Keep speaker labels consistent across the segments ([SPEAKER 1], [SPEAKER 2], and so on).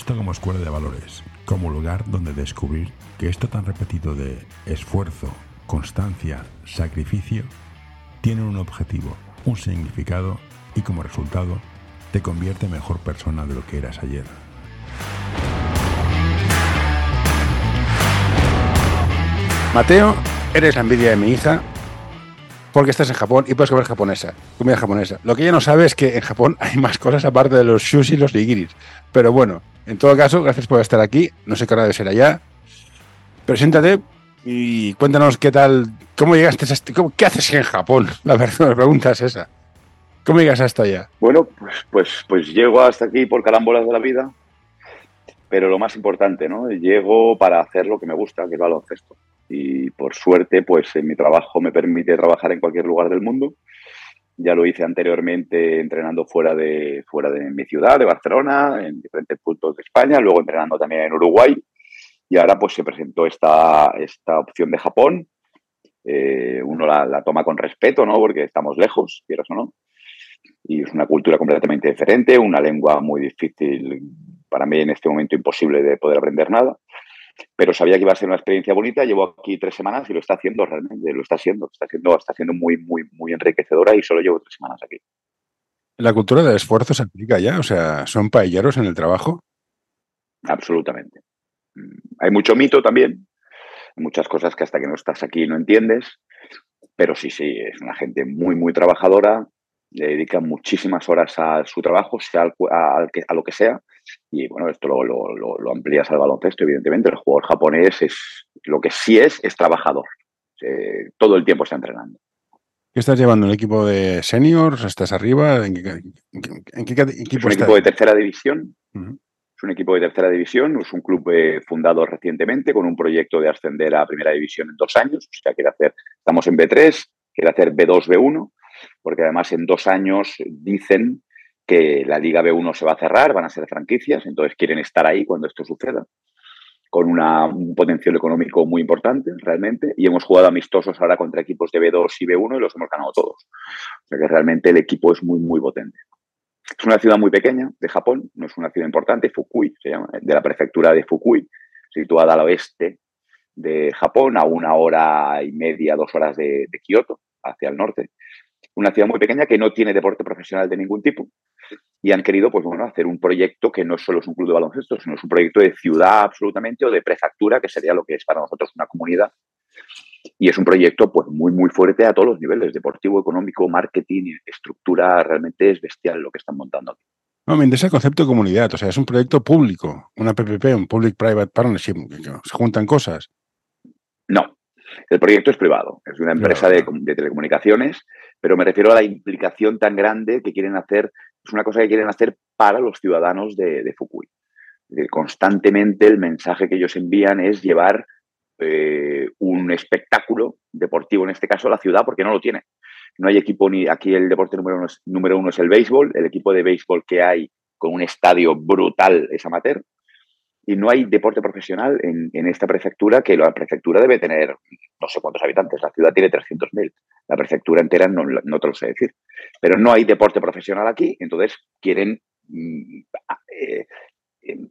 [SPEAKER 1] esto como escuela de valores, como lugar donde descubrir que esto tan repetido de esfuerzo, constancia, sacrificio, tiene un objetivo, un significado y como resultado te convierte en mejor persona de lo que eras ayer.
[SPEAKER 2] Mateo, eres la envidia de mi hija porque estás en Japón y puedes comer japonesa, comida japonesa. Lo que ella no sabe es que en Japón hay más cosas aparte de los sushi y los nigiris. Pero bueno, en todo caso, gracias por estar aquí. No sé qué hora de ser allá. Preséntate y cuéntanos qué tal, cómo llegaste este, qué haces en Japón. La verdad, la pregunta es esa. ¿Cómo llegas hasta allá?
[SPEAKER 3] Bueno, pues, pues, pues llego hasta aquí por carambolas de la vida, pero lo más importante, ¿no? Llego para hacer lo que me gusta, que es baloncesto y por suerte, pues en mi trabajo me permite trabajar en cualquier lugar del mundo. Ya lo hice anteriormente entrenando fuera de, fuera de mi ciudad, de Barcelona, en diferentes puntos de España, luego entrenando también en Uruguay. Y ahora pues se presentó esta, esta opción de Japón. Eh, uno la, la, toma con respeto, ¿no? Porque estamos lejos, quieras o no. Y es una cultura completamente diferente, una lengua muy difícil, para mí en este momento imposible de poder aprender nada pero sabía que iba a ser una experiencia bonita. Llevo aquí tres semanas y lo está haciendo realmente, lo está haciendo, está siendo, está siendo muy, muy, muy enriquecedora y solo llevo tres semanas aquí.
[SPEAKER 2] ¿La cultura del esfuerzo se aplica ya? O sea, ¿son paelleros en el trabajo?
[SPEAKER 3] Absolutamente. Mm, hay mucho mito también, muchas cosas que hasta que no estás aquí no entiendes, pero sí, sí, es una gente muy, muy trabajadora, le dedica muchísimas horas a su trabajo, sea a, a lo que sea, y bueno, esto lo, lo, amplías al baloncesto, evidentemente. El jugador japonés es lo que sí es, es trabajador. todo el tiempo está entrenando.
[SPEAKER 2] ¿Qué estás llevando? ¿Un equipo de seniors? ¿Estás arriba? ¿En qué,
[SPEAKER 3] equipo es un equipo de tercera división. Es un equipo de tercera división. Es un club eh, fundado recientemente con un proyecto de ascender a primera división en dos años. O sea, quiere hacer, estamos en B3, quiere hacer B2, B1, porque además en dos años dicen que la Liga B1 se va a cerrar, van a ser franquicias, entonces quieren estar ahí cuando esto suceda, con un potencial económico muy importante realmente, y hemos jugado amistosos ahora contra equipos de B2 y B1 y los hemos ganado todos. O sea que realmente el equipo es muy, muy potente. Es una ciudad muy pequeña de Japón, no es una ciudad importante, Fukui se llama, de la prefectura de Fukui, situada al oeste de Japón, a una hora y media, dos horas de, de Kioto, hacia el norte. Una ciudad muy pequeña que no tiene deporte profesional de ningún tipo, y han querido pues, bueno, hacer un proyecto que no solo es un club de baloncesto, sino es un proyecto de ciudad absolutamente o de prefectura, que sería lo que es para nosotros una comunidad. Y es un proyecto pues, muy, muy fuerte a todos los niveles, deportivo, económico, marketing, estructura, realmente es bestial lo que están montando aquí.
[SPEAKER 2] No, me interesa el concepto de comunidad, o sea, es un proyecto público, una PPP, un Public Private Partnership, se juntan cosas.
[SPEAKER 3] No, el proyecto es privado, es una empresa de, de, telecomunicaciones, pero me refiero a la implicación tan grande que quieren hacer es una cosa que quieren hacer para los ciudadanos de, Fukui. constantemente el mensaje que ellos envían es llevar eh, un espectáculo deportivo, en este caso, a la ciudad, porque no lo tiene. No hay equipo ni aquí el deporte número uno, es, número uno es el béisbol, el equipo de béisbol que hay con un estadio brutal es amateur, y no hay deporte profesional en, esta prefectura, que la prefectura debe tener no sé cuántos habitantes, la ciudad tiene 300.000, la prefectura entera no, no, te lo sé decir, pero no hay deporte profesional aquí, entonces quieren mm, eh,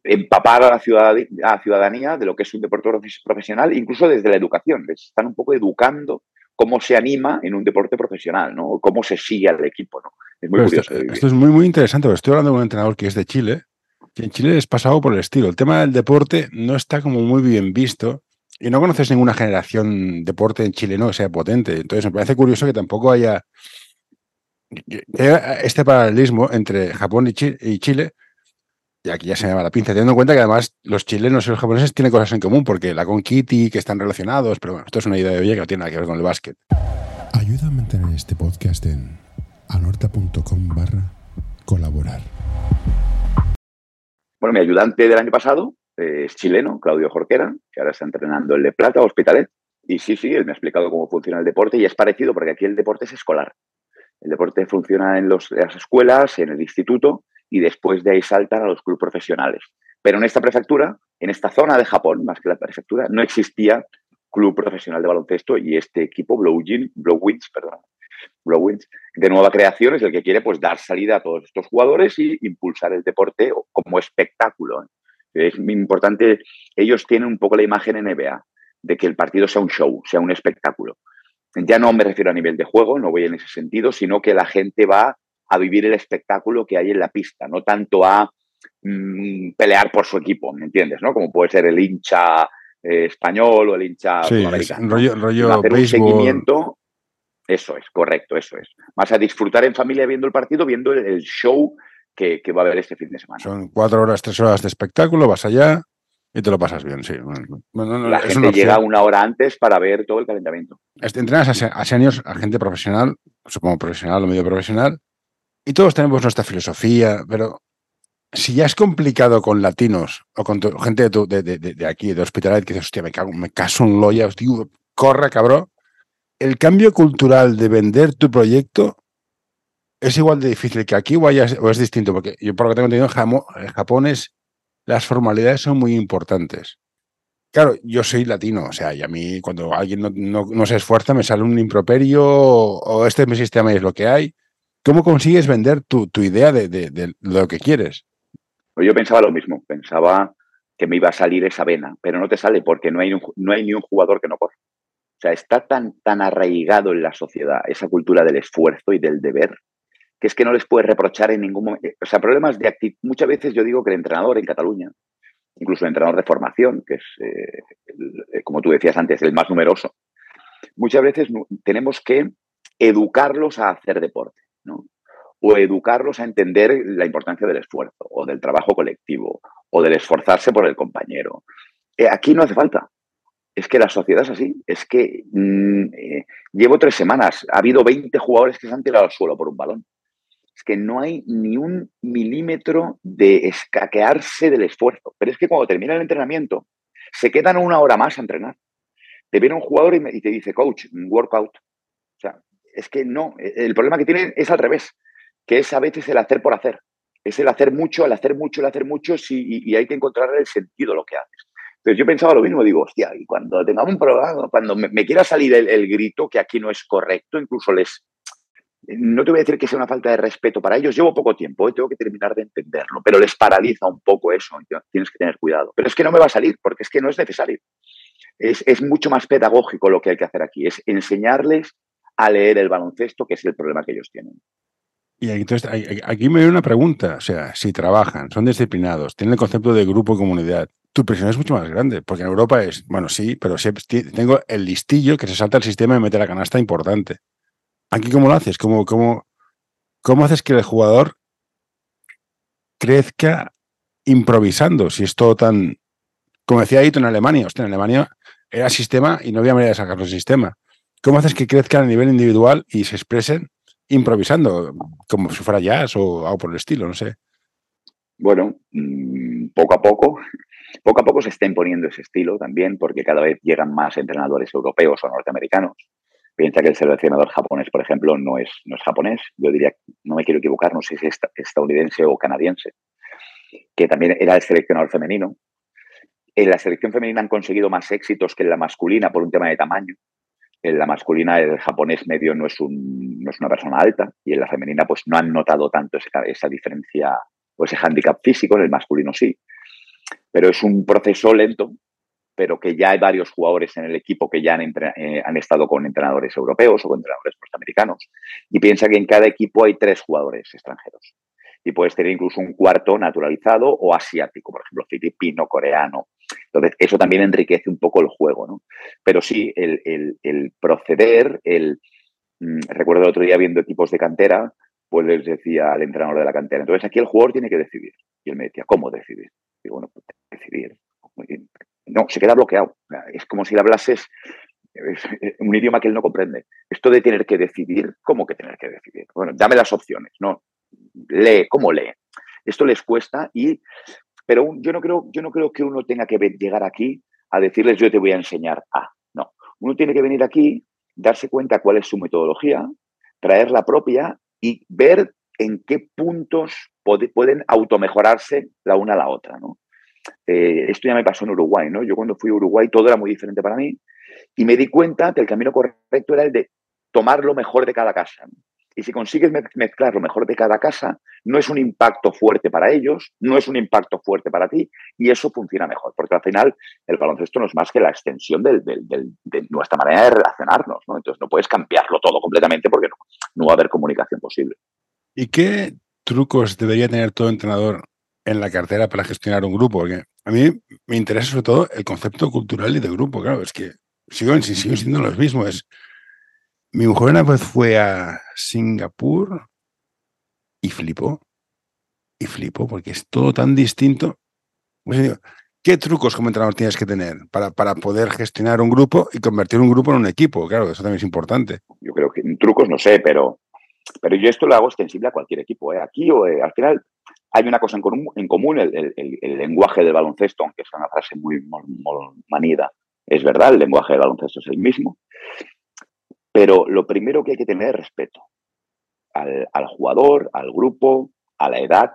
[SPEAKER 3] empapar a la, ciudadanía, de lo que es un deporte profesional, incluso desde la educación, les están un poco educando cómo se anima en un deporte profesional, ¿no? Cómo se sigue al equipo, ¿no?
[SPEAKER 2] Es muy curioso. Esto, esto, es muy, muy interesante, porque estoy hablando con un entrenador que es de Chile, en Chile es pasado por el estilo. El tema del deporte no está como muy bien visto y no conoces ninguna generación deporte en Chile no que sea potente. Entonces me parece curioso que tampoco haya este paralelismo entre Japón y Chile, y aquí ya se me llama la pinza, teniendo en cuenta que además los chilenos y los japoneses tienen cosas en común, porque la con Kitty, que están relacionados, pero bueno, esto es una idea de hoy que no tiene nada que ver con el básquet.
[SPEAKER 1] Ayuda a mantener este podcast en anorta.com barra colaborar.
[SPEAKER 3] Bueno, mi ayudante del año pasado es chileno, Claudio Jorquera, que ahora está entrenando el de Plata, Hospitalet. Y sí, sí, él me ha explicado cómo funciona el deporte y es parecido porque aquí el deporte es escolar. El deporte funciona en, las escuelas, en el instituto y después de ahí saltan a los clubes profesionales. Pero en esta prefectura, en esta zona de Japón, más que la prefectura, no existía club profesional de baloncesto y este equipo, Blue Wings, perdón, de nueva creación es el que quiere pues dar salida a todos estos jugadores y impulsar el deporte como espectáculo. Es importante, ellos tienen un poco la imagen NBA de que el partido sea un show, sea un espectáculo. Ya no me refiero a nivel de juego, no voy en ese sentido, sino que la gente va a vivir el espectáculo que hay en la pista, no tanto a mm, pelear por su equipo, ¿me entiendes? ¿no? Como puede ser el hincha eh, español o el hincha
[SPEAKER 2] sí, Rollo, rollo hacer un
[SPEAKER 3] seguimiento. Eso es, correcto, eso es. Más a disfrutar en familia viendo el partido, viendo el, show que, va a haber este fin de semana.
[SPEAKER 2] Son cuatro horas, tres horas de espectáculo, vas allá y te lo pasas bien, sí.
[SPEAKER 3] la gente llega una hora antes para ver todo el calentamiento.
[SPEAKER 2] Entrenas a, a seniors, a gente profesional, supongo profesional o medio profesional, y todos tenemos nuestra filosofía, pero si ya es complicado con latinos o con gente de, de, de, aquí, de hospitalidad, que dices, hostia, me, cago, me caso en loya, digo, corra, cabrón. El cambio cultural de vender tu proyecto es igual de difícil que aquí o, es distinto, porque yo por lo que tengo entendido en, Japón es, las formalidades son muy importantes. Claro, yo soy latino, o sea, y a mí cuando alguien no, no, se esfuerza me sale un improperio o, este es mi sistema y es lo que hay. ¿Cómo consigues vender tu, tu idea de, de, lo que quieres?
[SPEAKER 3] Pues yo pensaba lo mismo, pensaba que me iba a salir esa vena, pero no te sale porque no hay, no hay ni un jugador que no corra. O sea, está tan, tan arraigado en la sociedad esa cultura del esfuerzo y del deber que es que no les puedes reprochar en ningún momento. O sea, problemas de actitud. Muchas veces yo digo que el entrenador en Cataluña, incluso el entrenador de formación, que es, eh, como tú decías antes, el más numeroso, muchas veces tenemos que educarlos a hacer deporte, ¿no? o educarlos a entender la importancia del esfuerzo o del trabajo colectivo o del esforzarse por el compañero. Eh, aquí no hace falta. Es que la sociedad es así. Es que mm, eh, llevo tres semanas. Ha habido 20 jugadores que se han tirado al suelo por un balón. Es que no hay ni un milímetro de escaquearse del esfuerzo. Pero es que cuando termina el entrenamiento, se quedan una hora más a entrenar. Te viene un jugador y, te dice, coach, workout. O sea, es que no. El problema que tienen es al revés que es a veces el hacer por hacer. Es el hacer mucho, el hacer mucho, el hacer mucho, y, hay que encontrar el sentido de lo que haces. Pero yo pensaba lo mismo, digo, hostia, y cuando tengamos un programa, cuando me, quiera salir el, grito, que aquí no es correcto, incluso les... No te voy a decir que sea una falta de respeto para ellos, llevo poco tiempo, ¿eh? tengo que terminar de entenderlo, pero les paraliza un poco eso, tienes que tener cuidado. Pero es que no me va a salir, porque es que no es necesario. Es, es mucho más pedagógico lo que hay que hacer aquí, es enseñarles a leer el baloncesto, que es el problema que ellos tienen.
[SPEAKER 2] Y entonces aquí me viene una pregunta, o sea, si trabajan, son disciplinados, tienen el concepto de grupo y comunidad, tu presión es mucho más grande, porque en Europa es, bueno, sí, pero tengo el listillo que se salta el sistema y mete la canasta importante. Aquí, ¿cómo lo haces? ¿Cómo, cómo, cómo haces que el jugador crezca improvisando? Si es todo tan, como decía Aito en Alemania, en Alemania era sistema y no había manera de sacarlo del sistema. ¿Cómo haces que crezcan a nivel individual y se expresen improvisando, como si fuera jazz o algo por el estilo, no sé.
[SPEAKER 3] Bueno, mm, poco a poco, poco a poco se está imponiendo ese estilo también, porque cada vez llegan más entrenadores europeos o norteamericanos. Piensa que el seleccionador japonés, por ejemplo, no es, no es japonés. Yo diría, no me quiero equivocar, no sé si es estadounidense o canadiense, que también era el seleccionador femenino. En la selección femenina han conseguido más éxitos que en la masculina por un tema de tamaño en la masculina el japonés medio no es, un, no es una persona alta y en la femenina pues no han notado tanto esa, esa diferencia o ese hándicap físico, en el masculino sí. Pero es un proceso lento, pero que ya hay varios jugadores en el equipo que ya han, eh, han estado con entrenadores europeos o con entrenadores norteamericanos. Y piensa que en cada equipo hay tres jugadores extranjeros. Y puedes tener incluso un cuarto naturalizado o asiático, por ejemplo, filipino, coreano, entonces, eso también enriquece un poco el juego, ¿no? Pero sí, el, proceder, el... Mm, recuerdo el otro día viendo equipos de cantera, pues les decía al entrenador de la cantera, entonces aquí el jugador tiene que decidir. Y él me decía, ¿cómo decidir? Digo, bueno, pues decidir. No, se queda bloqueado. Es como si le hablases un idioma que él no comprende. Esto de tener que decidir, ¿cómo que tener que decidir? Bueno, dame las opciones, ¿no? Lee, ¿cómo lee? Esto les cuesta y pero yo no creo, yo no creo que uno tenga que llegar aquí a decirles yo te voy a enseñar a. No, uno tiene que venir aquí, darse cuenta cuál es su metodología, traer la propia y ver en qué puntos pueden automejorarse la una a la otra. ¿no? Eh, esto ya me pasó en Uruguay. ¿no? Yo cuando fui a Uruguay todo era muy diferente para mí y me di cuenta que el camino correcto era el de tomar lo mejor de cada casa Y si consigues mezclar lo mejor de cada casa, no es un impacto fuerte para ellos, no es un impacto fuerte para ti, y eso funciona mejor, porque al final el baloncesto no es más que la extensión de nuestra manera de relacionarnos, ¿no? Entonces no puedes cambiarlo todo completamente porque no, no va a haber comunicación posible.
[SPEAKER 2] ¿Y qué trucos debería tener todo entrenador en la cartera para gestionar un grupo? Porque a mí me interesa sobre todo el concepto cultural y de grupo, claro, es que sigo, sigo siendo lo mismo, es mi mujer una vez fue a Singapur y flipó. Y flipó porque es todo tan distinto. Pues ¿Qué trucos como entrenador tienes que tener para, para, poder gestionar un grupo y convertir un grupo en un equipo? Claro, eso también es importante.
[SPEAKER 3] Yo creo que trucos no sé, pero, pero yo esto lo hago extensible a cualquier equipo. ¿eh? Aquí o eh, al final hay una cosa en común, el, lenguaje del baloncesto, aunque es una frase muy manida. Es verdad, el lenguaje del baloncesto es el mismo. Pero lo primero que hay que tener es respeto al, jugador, al grupo, a la edad.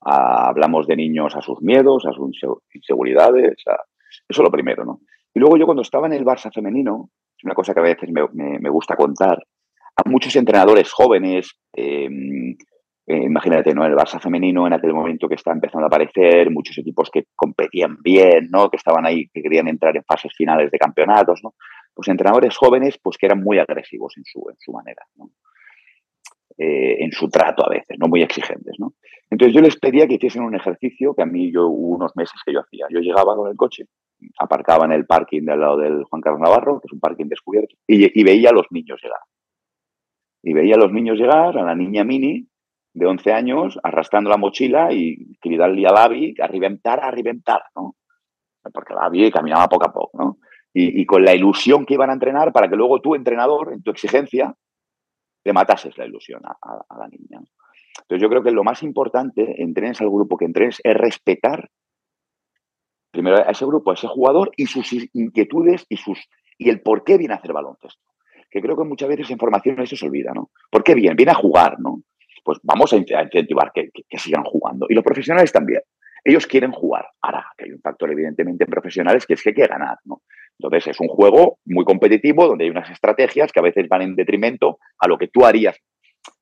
[SPEAKER 3] hablamos de niños a sus miedos, a sus inseguridades. eso es lo primero, ¿no? Y luego yo cuando estaba en el Barça femenino, es una cosa que a veces me, gusta contar, a muchos entrenadores jóvenes, em, eh, imagínate, ¿no? El Barça femenino en aquel momento que estaba empezando a aparecer, muchos equipos que competían bien, ¿no? Que estaban ahí, que querían entrar en fases finales de campeonatos, ¿no? pues entrenadores jóvenes pues que eran muy agresivos en su, en su manera, eh, en su trato a veces, no muy exigentes. ¿no? Entonces yo les pedía que hiciesen un ejercicio que a mí yo hubo unos meses que yo hacía. Yo llegaba con el coche, aparcaba en el parking del lado del Juan Carlos Navarro, que es un parking descubierto, y, veía a los niños llegar. Y veía a los niños llegar, a la niña mini de 11 años, arrastrando la mochila y gritarle a Lavi a reventar, a reventar, ¿no? Porque Lavi caminaba poco a poco, ¿no? y, con la ilusión que iban a entrenar para que luego tú, entrenador, en tu exigencia, le matases la ilusión a, la niña. Entonces yo creo que lo más importante, entrenes al grupo que entrenes, es respetar primero a ese grupo, a ese jugador y sus inquietudes y, sus, y el por qué viene a hacer baloncesto. Que creo que muchas veces en formación eso se olvida, ¿no? ¿Por qué viene? Viene a jugar, ¿no? Pues vamos a incentivar que sigan jugando. Y los profesionales también. Ellos quieren jugar. Ahora, que hay un factor evidentemente en profesionales que es que hay que ganar, ¿no? Entonces es un juego muy competitivo donde hay unas estrategias que a veces van en detrimento a lo que tú harías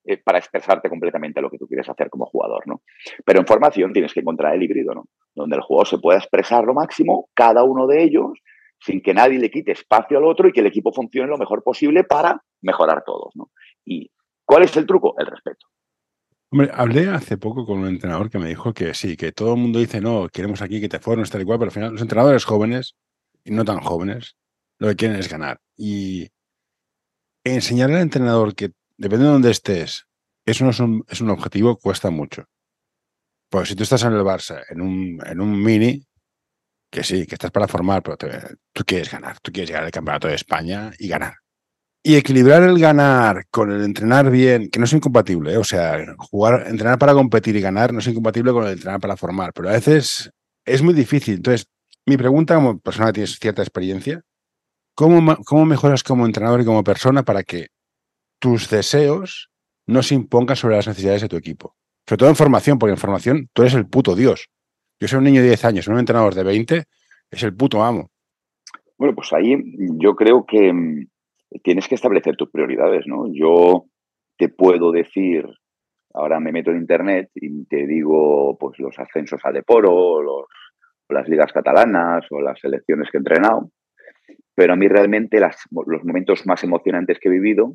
[SPEAKER 3] eh, para expresarte completamente a lo que tú quieres hacer como jugador, ¿no? Pero en formación tienes que encontrar el híbrido, ¿no? Donde el juego se pueda expresar lo máximo, cada uno de ellos, sin que nadie le quite espacio al otro y que el equipo funcione lo mejor posible para mejorar todos, ¿no? ¿Y cuál es el truco? El respeto.
[SPEAKER 2] Hombre, hablé hace poco con un entrenador que me dijo que sí, que todo el mundo dice, no, queremos aquí que te formes tal y cual, pero al final los entrenadores jóvenes y no tan jóvenes lo que quieren es ganar. Y enseñarle al entrenador que, depende de dónde estés, eso no es un, es un objetivo, cuesta mucho. Pues si tú estás en el Barça, en un, en un mini, que sí, que estás para formar, pero tú quieres ganar, tú quieres llegar al campeonato de España y ganar. Y equilibrar el ganar con el entrenar bien, que no es incompatible, ¿eh? o sea, jugar, entrenar para competir y ganar no es incompatible con el entrenar para formar, pero a veces es muy difícil. Entonces, mi pregunta como persona que tienes cierta experiencia, ¿cómo, ¿cómo mejoras como entrenador y como persona para que tus deseos no se impongan sobre las necesidades de tu equipo? Sobre todo en formación, porque en formación tú eres el puto Dios. Yo soy un niño de 10 años, un entrenador de 20 es el puto amo.
[SPEAKER 3] Bueno, pues ahí yo creo que mm, tienes que establecer tus prioridades, ¿no? Yo te puedo decir, ahora me meto en internet y te digo, pues los ascensos a Deporo, los, las ligas catalanas o las selecciones que he entrenado, pero a mí realmente los momentos más emocionantes que he vivido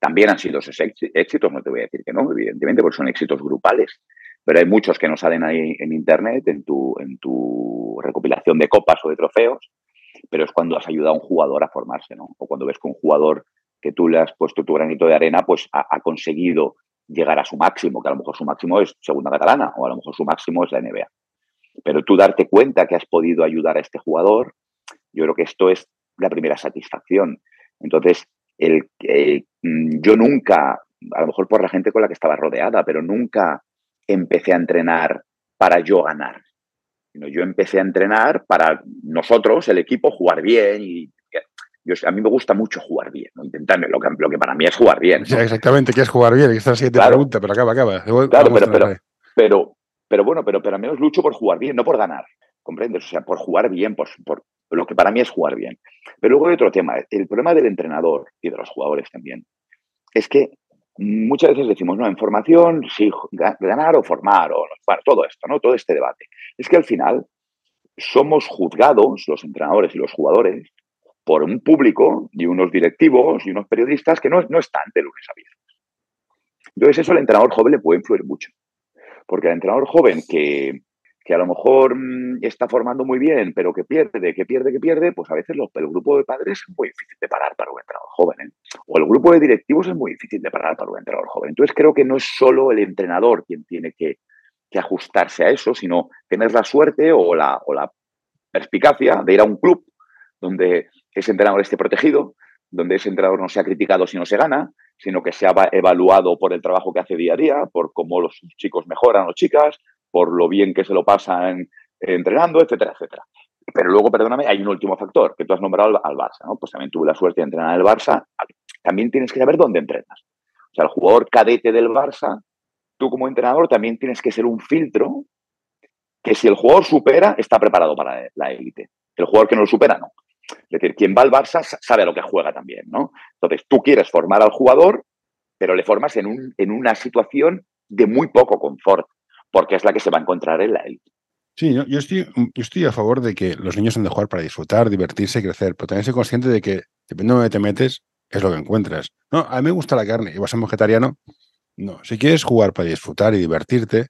[SPEAKER 3] también han sido esos éxitos, no te voy a decir que no, evidentemente, porque son éxitos grupales, pero hay muchos que no salen ahí en internet, en tu, en tu recopilación de copas o de trofeos, pero es cuando has ayudado a un jugador a formarse, ¿no? O cuando ves que un jugador que tú le has puesto tu granito de arena, pues ha, conseguido llegar a su máximo, que a lo mejor su máximo es segunda catalana o a lo mejor su máximo es la NBA. Pero tú darte cuenta que has podido ayudar a este jugador, yo creo que esto es la primera satisfacción. Entonces, el, mm, yo nunca, a lo mejor por la gente con la que estaba rodeada, pero nunca empecé a entrenar para yo ganar yo empecé a entrenar para nosotros, el equipo, jugar bien y yo, a mí me gusta mucho jugar bien, ¿no? intentar lo que, lo que para mí es jugar bien.
[SPEAKER 2] exactamente, ¿qué es jugar bien? Esta es la siguiente pregunta, pero acaba, acaba.
[SPEAKER 3] Claro, pero, pero, bueno, pero, pero al menos lucho por jugar bien, no por ganar, ¿comprendes? O sea, por jugar bien, por, por lo que para mí es jugar bien. Pero luego hay otro tema, el problema del entrenador y de los jugadores también, es que muchas veces decimos, no, en formación, sí, ganar o formar, o bueno, todo esto, ¿no? Todo este debate. Es que al final somos juzgados, los entrenadores y los jugadores, por un público y unos directivos y unos periodistas que no, están de lunes a viernes. Entonces eso al entrenador joven le puede influir mucho. Porque al entrenador joven que, que a lo mejor mm, está formando muy bien, pero que pierde, que pierde, que pierde, pues a veces el grupo de padres es muy difícil de parar para un entrenador joven. ¿eh? O el grupo de directivos es muy difícil de parar para un entrenador joven. Entonces creo que no es solo el entrenador quien tiene que, ajustarse a eso, sino tener la suerte o la, perspicacia de ir a un club donde ese entrenador esté protegido, donde ese entrenador no sea criticado si no se gana, sino que sea evaluado por el trabajo que hace día a día, por cómo los chicos mejoran o chicas, por lo bien que se lo pasan entrenando, etcétera, etcétera. Pero luego, perdóname, hay un último factor que tú has nombrado al, Barça, ¿no? Pues también tuve la suerte de entrenar en el Barça. También tienes que saber dónde entrenas. O sea, el jugador cadete del Barça, tú como entrenador también tienes que ser un filtro que si el jugador supera, está preparado para la élite. El jugador que no lo supera, no. Es decir, quien va al Barça sabe a lo que juega también, ¿no? Entonces, tú quieres formar al jugador, pero le formas en, un, en una situación de muy poco confort porque es la que se va a encontrar en la élite.
[SPEAKER 2] Sí, yo, estoy, yo estoy a favor de que los niños han de jugar para disfrutar, divertirse crecer, pero también soy consciente de que dependiendo de dónde te metes, es lo que encuentras. No, a mí me gusta la carne y vas a ser vegetariano. No, si quieres jugar para disfrutar y divertirte,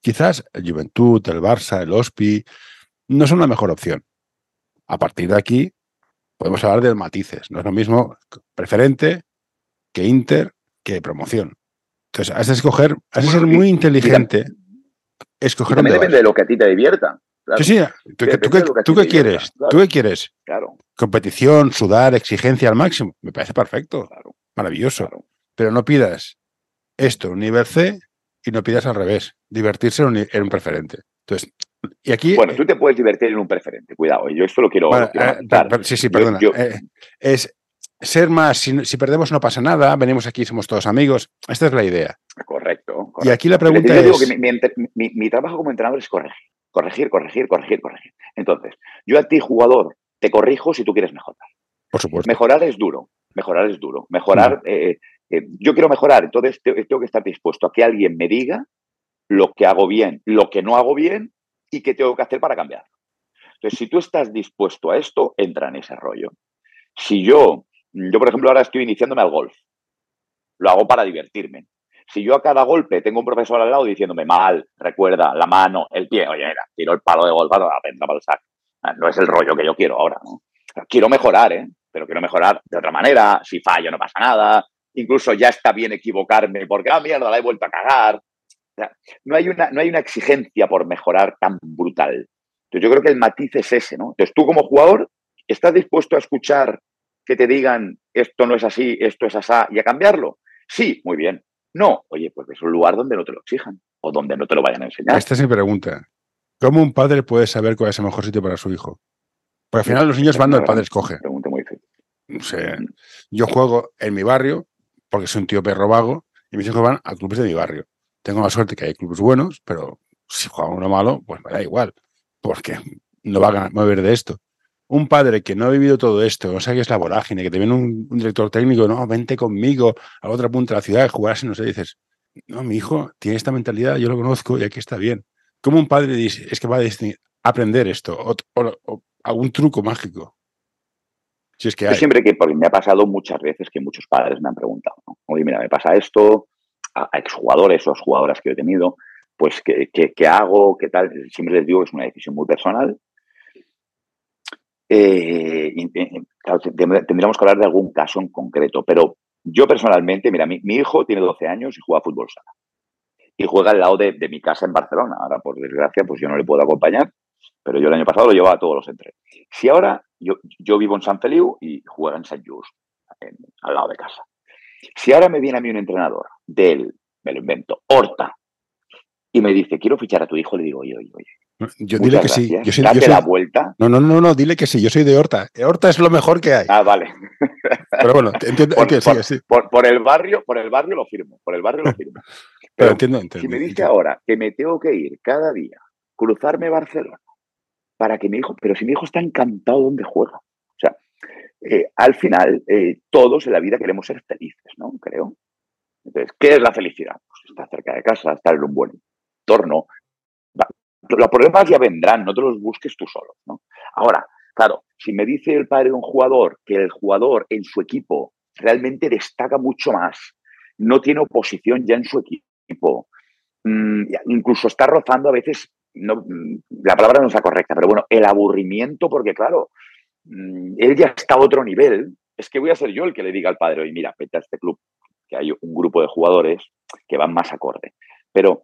[SPEAKER 2] quizás el Juventud, el Barça, el Ospi, no son la mejor opción. A partir de aquí, podemos hablar de matices. No es lo mismo preferente que Inter que promoción. Entonces, has de escoger, has de ser muy inteligente escoger
[SPEAKER 3] también depende de lo que a ti te divierta.
[SPEAKER 2] Sí, sí. ¿Tú, qué, quieres? ¿Tú qué quieres?
[SPEAKER 3] Claro.
[SPEAKER 2] Competición, sudar, exigencia al máximo. Me parece perfecto. Maravilloso. Pero no pidas esto en un nivel C y no pidas al revés. Divertirse en un, preferente. Entonces, y aquí.
[SPEAKER 3] Bueno, tú te puedes divertir en un preferente, cuidado. Yo esto lo quiero.
[SPEAKER 2] Eh, sí, sí, perdona. Eh, es ser más, si, perdemos no pasa nada, venimos aquí, somos todos amigos. Esta es la idea.
[SPEAKER 3] Correcto.
[SPEAKER 2] Y aquí la pregunta es... Digo
[SPEAKER 3] que mi, trabajo como entrenador es corregir, corregir, corregir, corregir, corregir. Entonces, yo a ti, jugador, te corrijo si tú quieres mejorar.
[SPEAKER 2] Por supuesto.
[SPEAKER 3] Mejorar es duro, mejorar es duro. Mejorar, mm. eh, eh, yo quiero mejorar, entonces tengo que estar dispuesto a que alguien me diga lo que hago bien, lo que no hago bien y qué tengo que hacer para cambiarlo. Entonces, si tú estás dispuesto a esto, entra en ese rollo. Si yo yo, por ejemplo, ahora estoy iniciándome al golf. Lo hago para divertirme. Si yo a cada golpe tengo un profesor al lado diciéndome mal, recuerda, la mano, el pie, oye, mira, tiro el palo de golf a la para el saco. Ah, no es el rollo que yo quiero ahora. Quiero mejorar, ¿eh? pero quiero mejorar de otra manera. Si fallo, no pasa nada. Incluso ya está bien equivocarme porque, ah, mierda, la he vuelto a cagar. no, hay una, no hay una exigencia por mejorar tan brutal. Entonces, yo creo que el matiz es ese, ¿no? Entonces, tú como jugador, ¿estás dispuesto a escuchar que te digan esto no es así, esto es asá y a cambiarlo? Sí, muy bien. No, oye, pues es un lugar donde no te lo exijan o donde no te lo vayan a enseñar.
[SPEAKER 2] Esta es mi pregunta. ¿Cómo un padre puede saber cuál es el mejor sitio para su hijo? Porque al final los niños van donde el padre escoge.
[SPEAKER 3] Pregunta muy
[SPEAKER 2] difícil. yo juego en mi barrio porque soy un tío perro vago y mis hijos van a clubes de mi barrio. Tengo la suerte que hay clubes buenos, pero si juega uno malo, pues me da igual, porque no va a mover de esto un padre que no ha vivido todo esto, no sabe qué es la vorágine, que te viene un, director técnico, no, vente conmigo a otra punta de la ciudad, jugar así, no sé, dices, no, mi hijo tiene esta mentalidad, yo lo conozco y aquí está bien. ¿Cómo un padre dice, es que va a aprender esto o, algún truco mágico? Si es que hay.
[SPEAKER 3] Yo siempre que, porque me ha pasado muchas veces que muchos padres me han preguntado, oye, mira, me pasa esto, a, exjugadores o a jugadoras que he tenido, pues, ¿qué, qué hago? ¿Qué tal? Siempre les digo que es una decisión muy personal eh, tendríamos que hablar de algún caso en concreto, pero yo personalmente, mira, mi, hijo tiene 12 años y juega fútbol sala. Y juega al lado de, mi casa en Barcelona. Ahora, por desgracia, pues yo no le puedo acompañar, pero yo el año pasado lo llevaba a todos los entrenos. Si ahora yo, yo vivo en San Feliu y juega en San Just, al lado de casa. Si ahora me viene a mí un entrenador del, me lo invento, Horta, y me dice, quiero fichar a tu hijo, le digo, oye, oye, oye,
[SPEAKER 2] yo dile que sí. Yo
[SPEAKER 3] soy, Date la vuelta.
[SPEAKER 2] No, no, no, no, dile que sí. Yo soy de Horta. Horta es lo mejor que hay.
[SPEAKER 3] Ah, vale.
[SPEAKER 2] Pero bueno, entiendo
[SPEAKER 3] por, sí, por, el barrio, por el barrio lo firmo. Por el barrio lo firmo.
[SPEAKER 2] Pero, entiendo, entiendo,
[SPEAKER 3] Si me dice ahora que me tengo que ir cada día, cruzarme Barcelona, para que mi hijo, pero si mi hijo está encantado donde juega. O sea, eh, al final, eh, todos en la vida queremos ser felices, ¿no? Creo. Entonces, ¿qué es la felicidad? Pues estar cerca de casa, estar en un buen entorno. Los problemas ya vendrán, no te los busques tú solo. ¿no? Ahora, claro, si me dice el padre de un jugador que el jugador en su equipo realmente destaca mucho más, no tiene oposición ya en su equipo, mm, incluso está rozando a veces, no, la palabra no es la correcta, pero bueno, el aburrimiento, porque claro, mm, él ya está a otro nivel, es que voy a ser yo el que le diga al padre, oye, mira, vete a este club, que hay un grupo de jugadores que van más acorde. Pero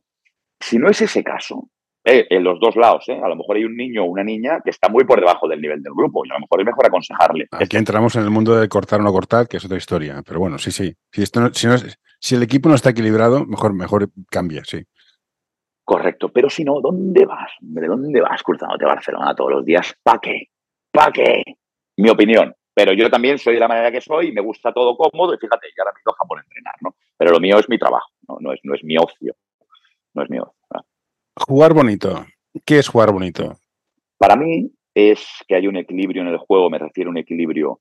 [SPEAKER 3] si no es ese caso, eh, en los dos lados, eh, a lo mejor hay un niño o una niña que está muy por debajo del nivel del grupo y a lo mejor es mejor aconsejarle.
[SPEAKER 2] Aquí entramos en el mundo de cortar o no cortar, que es otra historia. Pero bueno, sí, sí. Si, esto si, no si el equipo no está equilibrado, mejor, mejor cambia, sí.
[SPEAKER 3] Correcto, pero si no, ¿dónde vas? ¿De dónde vas cruzándote a Barcelona todos los días? ¿Para qué? ¿Para qué? Mi opinión. Pero yo también soy de la manera que soy y me gusta todo cómodo y fíjate, ya ahora me he ido a Japón a entrenar, ¿no? Pero lo mío es mi trabajo, no, no, es, no es mi ocio. No es mi ocio.
[SPEAKER 2] Jugar bonito. ¿Qué es jugar bonito?
[SPEAKER 3] Para mí es que hay un equilibrio en el juego, me refiero a un equilibrio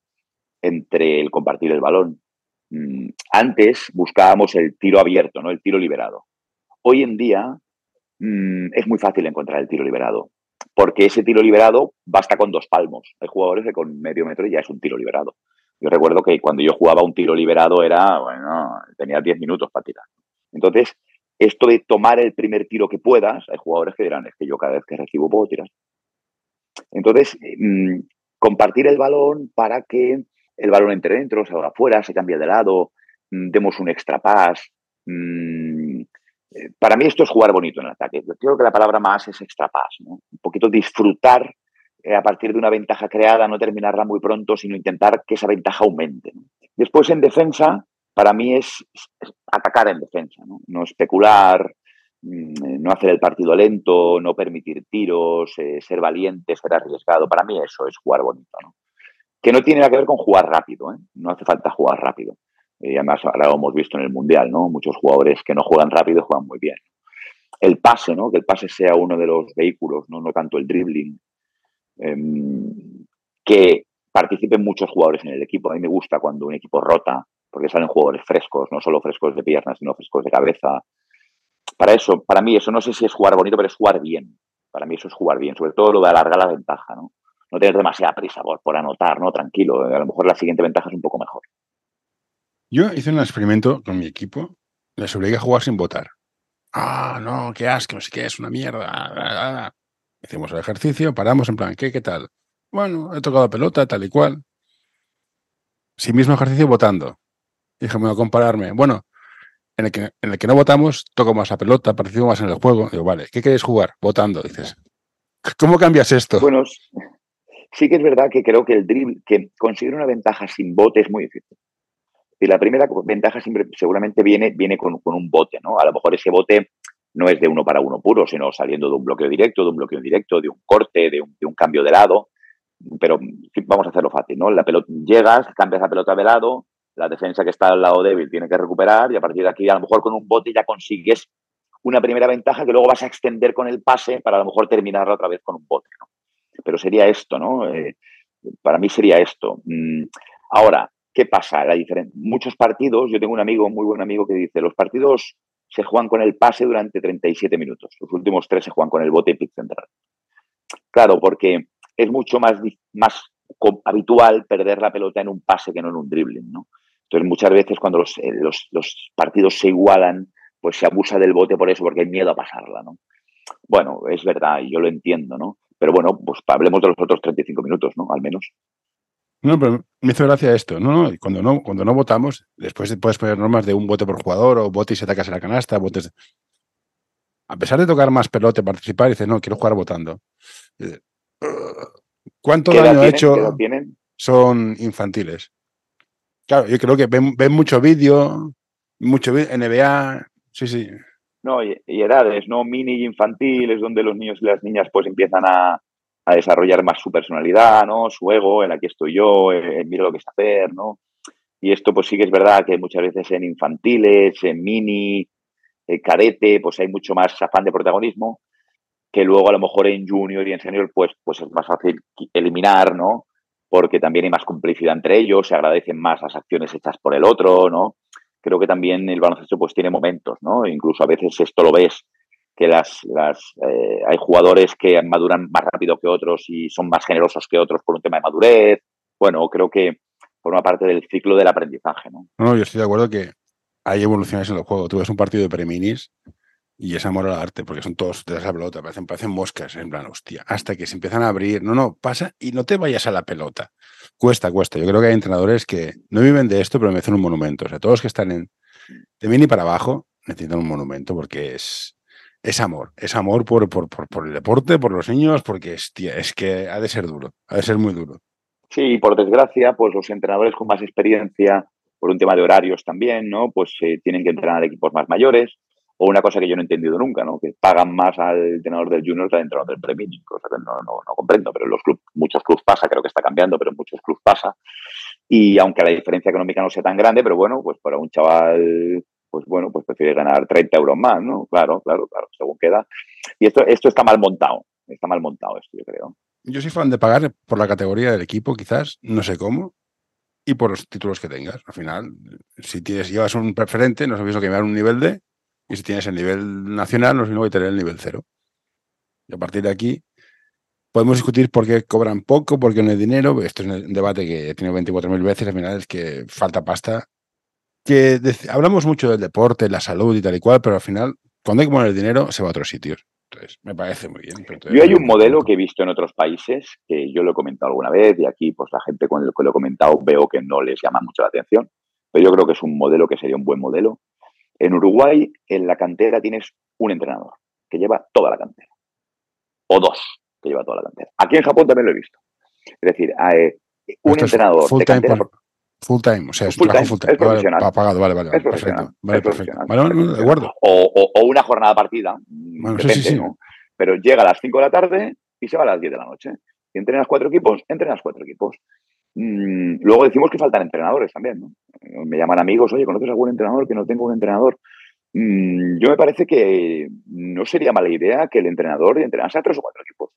[SPEAKER 3] entre el compartir el balón. Mm, antes buscábamos el tiro abierto, ¿no? El tiro liberado. Hoy en día mm, es muy fácil encontrar el tiro liberado porque ese tiro liberado basta con dos palmos. Hay jugadores que con medio metro ya es un tiro liberado. Yo recuerdo que cuando yo jugaba un tiro liberado era, bueno, tenía 10 minutos para tirar. Entonces, esto de tomar el primer tiro que puedas, hay jugadores que dirán, es que yo cada vez que recibo puedo tirar. Entonces, mm, compartir el balón para que el balón entre dentro, salga afuera, se cambie de lado, mm, demos un extra pass, mm, eh, para mí esto es jugar bonito en el ataque. Yo creo que la palabra más es extra pass, ¿no? Un poquito disfrutar eh, a partir de una ventaja creada, no terminarla muy pronto, sino intentar que esa ventaja aumente. Después en defensa, para mí es, atacar en defensa, no, especular, mm, no hacer el partido lento, no permitir tiros, eh, ser valiente, ser arriesgado. Para mí eso es jugar bonito. ¿no? Que no tiene nada que ver con jugar rápido, no hace falta jugar rápido. Y además ahora lo hemos visto en el Mundial, ¿no? Muchos jugadores que no juegan rápido juegan muy bien. El pase, ¿no? Que el pase sea uno de los vehículos, no, tanto el dribbling. Em, que participen muchos jugadores en el equipo. A mí me gusta cuando un equipo rota, porque salen jugadores frescos, no solo frescos de piernas, sino frescos de cabeza. Para eso, para mí eso no sé si es jugar bonito, pero es jugar bien. Para mí eso es jugar bien, sobre todo lo de alargar la ventaja, ¿no? No tener demasiada prisa por, por anotar, ¿no? Tranquilo. A lo mejor la siguiente ventaja es un poco mejor.
[SPEAKER 2] Yo hice un experimento con mi equipo, les obligué a jugar sin votar. Ah, no, qué asco, no sé qué, es una mierda. Hicimos el ejercicio, paramos en plan, ¿qué, qué tal? Bueno, he tocado pelota, tal y cual. Sí, mismo ejercicio votando. Dije, bueno, compararme. Bueno, en el, que, en el que no votamos, toco más la pelota, participo más en el juego. Digo, vale, ¿qué quieres jugar? Votando, dices. ¿Cómo cambias esto?
[SPEAKER 3] Bueno, sí que es verdad que creo que el drill, que conseguir una ventaja sin vote es muy difícil. Y la primera ventaja siempre, seguramente viene, viene con, un bote, ¿no? A lo mejor ese bote no es de uno para uno puro, sino saliendo de un bloqueo directo, de un bloqueo indirecto, de un corte, de un, cambio de lado. Pero vamos a hacerlo fácil, ¿no? La pelota, llegas, cambias la pelota de lado, la defensa que está al lado débil tiene que recuperar y a partir de aquí a lo mejor con un bote ya consigues una primera ventaja que luego vas a extender con el pase para a lo mejor terminarla otra vez con un bote, ¿no? Pero sería esto, ¿no? Eh, para mí sería esto. Mm, ahora, ¿Qué pasa? La Muchos partidos, yo tengo un amigo, muy buen amigo, que dice, los partidos se juegan con el pase durante 37 minutos. Los últimos tres se juegan con el bote y pick central. Claro, porque es mucho más, más habitual perder la pelota en un pase que no en un dribbling, ¿no? Entonces, muchas veces cuando los, eh, los, los, partidos se igualan, pues se abusa del bote por eso, porque hay miedo a pasarla, ¿no? Bueno, es verdad, yo lo entiendo, ¿no? Pero bueno, pues hablemos de los otros 35 minutos, ¿no? Al menos.
[SPEAKER 2] No, pero me hizo gracia esto. No, no, cuando no, cuando no votamos, después puedes poner normas de un bote por jugador o bote y se atacas en la canasta, botes. A pesar de tocar más pelota, participar, dice, no, quiero jugar votando. ¿Cuánto daño ha hecho? Son infantiles. Claro, yo creo que ven, mucho vídeo, mucho NBA, sí, sí.
[SPEAKER 3] No, y, y, edades, ¿no? Mini y infantil es donde los niños y las niñas pues empiezan a, a desarrollar más su personalidad, ¿no? Su ego, en aquí estoy yo, eh, miro lo que es hacer, ¿no? Y esto pues sí que es verdad que muchas veces en infantiles, en mini, en cadete, pues hay mucho más afán de protagonismo que luego a lo mejor en junior y en senior pues, pues es más fácil eliminar, ¿no? Porque también hay más complicidad entre ellos, se agradecen más las acciones hechas por el otro, ¿no? creo que también el baloncesto pues tiene momentos, ¿no? Incluso a veces esto lo ves, que las, las eh, hay jugadores que maduran más rápido que otros y son más generosos que otros por un tema de madurez. Bueno, creo que forma parte del ciclo del aprendizaje, ¿no?
[SPEAKER 2] No, yo estoy de acuerdo que hay evoluciones en el juego. Tú ves un partido de preminis y es amor al arte, porque son todos de esa pelota, parecen, parecen moscas, en plan, hostia, hasta que se empiezan a abrir. No, no, pasa y no te vayas a la pelota. Cuesta, cuesta. Yo creo que hay entrenadores que no viven de esto, pero me hacen un monumento. O sea, todos los que están en de mini para abajo necesitan un monumento porque es, es amor. Es amor por, por, por, el deporte, por los niños, porque es, que ha de ser duro, ha de ser muy duro.
[SPEAKER 3] Sí, por desgracia, pues los entrenadores con más experiencia, por un tema de horarios también, ¿no? Pues eh, tienen que entrenar equipos más mayores o una cosa que yo no he entendido nunca, ¿no? Que pagan más al entrenador del junior que al entrenador del pre-mini, cosa que no, no, no, comprendo, pero en los clubes, muchos clubes pasa, creo que está cambiando, pero muchos clubes pasa. Y aunque la diferencia económica no sea tan grande, pero bueno, pues para un chaval, pues bueno, pues prefiere ganar 30 euros más, ¿no? Claro, claro, claro, según queda. Y esto, esto está mal montado, está mal montado esto, yo creo.
[SPEAKER 2] Yo soy fan de pagar por la categoría del equipo, quizás, no sé cómo, y por los títulos que tengas. Al final, si tienes, llevas un preferente, no es lo que llevar un nivel D, y si tienes el nivel nacional, no es mismo que tener el nivel cero. Y a partir de aquí, podemos discutir por qué cobran poco, por qué no hay dinero. Esto es un debate que he tenido 24.000 veces. Al final es que falta pasta. Que hablamos mucho del deporte, la salud y tal y cual, pero al final, cuando hay que poner el dinero, se va a otros sitios. Entonces, me parece muy bien.
[SPEAKER 3] yo hay un modelo que he visto en otros países, que yo lo he comentado alguna vez, y aquí, pues la gente con lo que lo he comentado veo que no les llama mucho la atención, pero yo creo que es un modelo que sería un buen modelo, en Uruguay, en la cantera tienes un entrenador que lleva toda la cantera. O dos que lleva toda la cantera. Aquí en Japón también lo he visto. Es decir, eh, un entrenador de cantera,
[SPEAKER 2] full time, o sea, es full time, full time. Es profesional. Vale, pagado, vale, vale. Es perfecto. Vale, perfecto. Vale, de acuerdo.
[SPEAKER 3] O, o, una jornada partida. Bueno, depende, sí, sí, ¿no? Pero llega a las 5 de la tarde y se va a las 10 de la noche. Entrenas cuatro equipos, entrenas cuatro equipos. Mm, luego decimos que faltan entrenadores también, ¿no? Me llaman amigos, oye, ¿conoces algún entrenador que no tengo un entrenador? Mm, yo me parece que no sería mala idea que el entrenador entrenase a tres o cuatro equipos.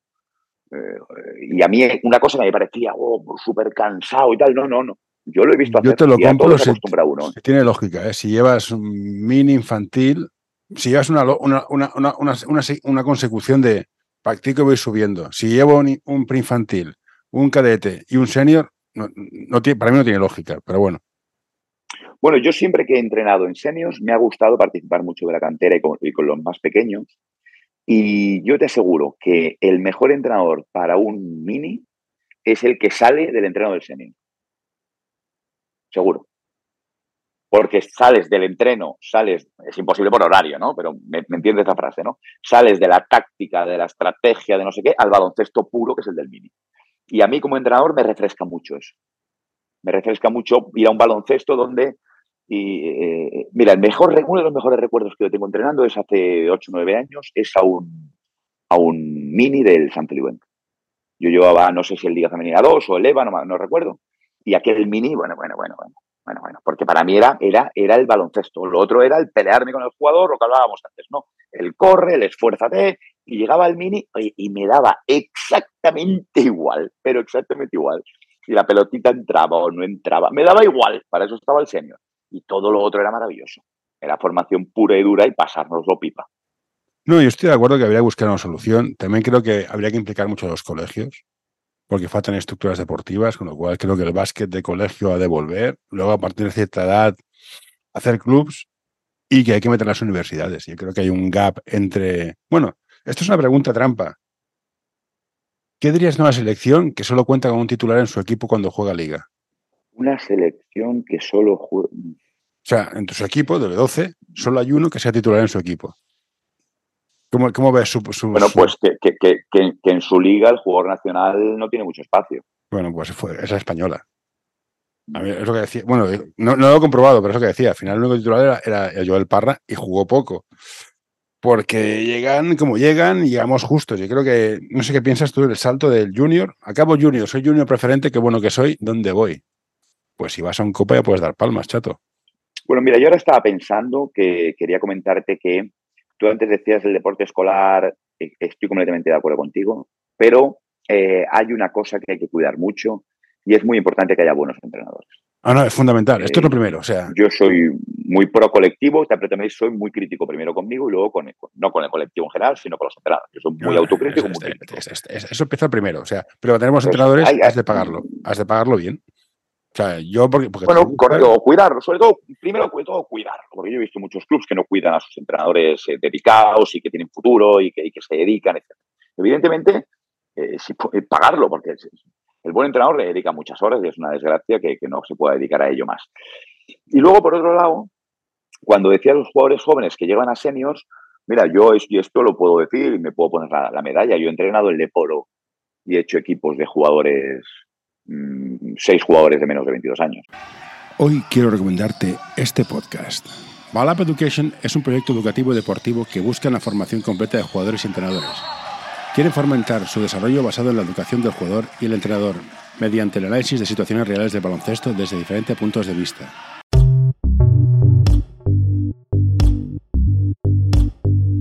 [SPEAKER 3] Eh, y a mí una cosa que me parecía oh, súper cansado y tal, no, no, no. Yo lo he visto
[SPEAKER 2] hacer. Yo te lo compro si, uno. ¿eh? tiene lógica. ¿eh? Si llevas un mini infantil, si llevas una, una, una, una consecución de practico y voy subiendo. Si llevo un, un preinfantil, un cadete y un senior, no, tiene, para mí no tiene lógica, pero bueno.
[SPEAKER 3] Bueno, yo siempre que he entrenado en seniors me ha gustado participar mucho de la cantera y con, los más pequeños. Y yo te aseguro que el mejor entrenador para un mini es el que sale del entreno del senior. Seguro. Porque sales del entreno, sales, es imposible por horario, ¿no? Pero me, me entiendes esa frase, ¿no? Sales de la táctica, de la estrategia, de no sé qué, al baloncesto puro, que es el del mini. Y a mí como entrenador me refresca mucho eso. Me refresca mucho ir a un baloncesto donde, y, eh, mira, el mejor, uno de los mejores recuerdos que yo tengo entrenando es hace 8 o 9 años, es a un, a un mini del San Felipe. Yo llevaba, no sé si el Liga Femenina 2 o el EVA, no recuerdo. Y aquel mini, bueno, bueno, bueno, bueno. Bueno, bueno, porque para mí era, era, era el baloncesto. Lo otro era el pelearme con el jugador, lo que hablábamos antes, ¿no? El corre, el esfuérzate, y llegaba al mini y me daba exactamente igual, pero exactamente igual. Si la pelotita entraba o no entraba, me daba igual, para eso estaba el senior. Y todo lo otro era maravilloso. Era formación pura y dura y pasárnoslo pipa.
[SPEAKER 2] No, yo estoy de acuerdo que habría que buscar una solución. También creo que habría que implicar mucho a los colegios porque faltan estructuras deportivas, con lo cual creo que el básquet de colegio ha de volver, luego a partir de cierta edad hacer clubs y que hay que meter las universidades. Yo creo que hay un gap entre... Bueno, esto es una pregunta trampa. ¿Qué dirías de una selección que solo cuenta con un titular en su equipo cuando juega liga?
[SPEAKER 3] Una selección que solo juega...
[SPEAKER 2] O sea, en su equipo, de 12, solo hay uno que sea titular en su equipo. ¿Cómo, ves su,
[SPEAKER 3] Bueno, pues que, en su liga el jugador nacional no tiene mucho espacio.
[SPEAKER 2] Bueno, pues fue esa española. A mí es lo que decía. Bueno, no, lo he comprobado, pero es lo que decía. Al final el único titular era, era Joel Parra y jugó poco. Porque llegan como llegan y llegamos justos. Yo creo que, no sé qué piensas tú del salto del junior. Acabo junior, soy junior preferente, qué bueno que soy, ¿dónde voy? Pues si vas a un copa ya puedes dar palmas, chato.
[SPEAKER 3] Bueno, mira, yo ahora estaba pensando que quería comentarte que Tú antes decías el deporte escolar, eh, estoy completamente de acuerdo contigo, pero eh, hay una cosa que hay que cuidar mucho y es muy importante que haya buenos entrenadores.
[SPEAKER 2] Ah, no, es fundamental. Esto es lo eh, primero. O sea.
[SPEAKER 3] Yo soy muy pro colectivo, pero también soy muy crítico primero conmigo y luego con, no con el colectivo en general, sino con los entrenadores. Yo soy muy autocrítico.
[SPEAKER 2] eso empieza primero. O sea, pero tenemos pues entrenadores, has de pagarlo. Has de pagarlo bien. O sea, yo porque.
[SPEAKER 3] bueno, correcto, cuidarlo. Sobre todo, primero, sobre todo, cuidarlo. Porque yo he visto muchos clubes que no cuidan a sus entrenadores eh, dedicados y que tienen futuro y que, se dedican, etc. Evidentemente, eh, pagarlo, porque el buen entrenador le dedica muchas horas y es una desgracia que, no se pueda dedicar a ello más. Y luego, por otro lado, cuando decía a los jugadores jóvenes que llegan a seniors, mira, yo esto lo puedo decir y me puedo poner la, medalla. Yo he entrenado el Leporo y he hecho equipos de jugadores, mm, seis jugadores de menos de 22 años.
[SPEAKER 2] Hoy quiero recomendarte este podcast. Balap Education es un proyecto educativo deportivo que busca la formación completa de jugadores y entrenadores Quieren fomentar su desarrollo basado en la educación del jugador y el entrenador, mediante el análisis de situaciones reales de baloncesto desde diferentes puntos de vista.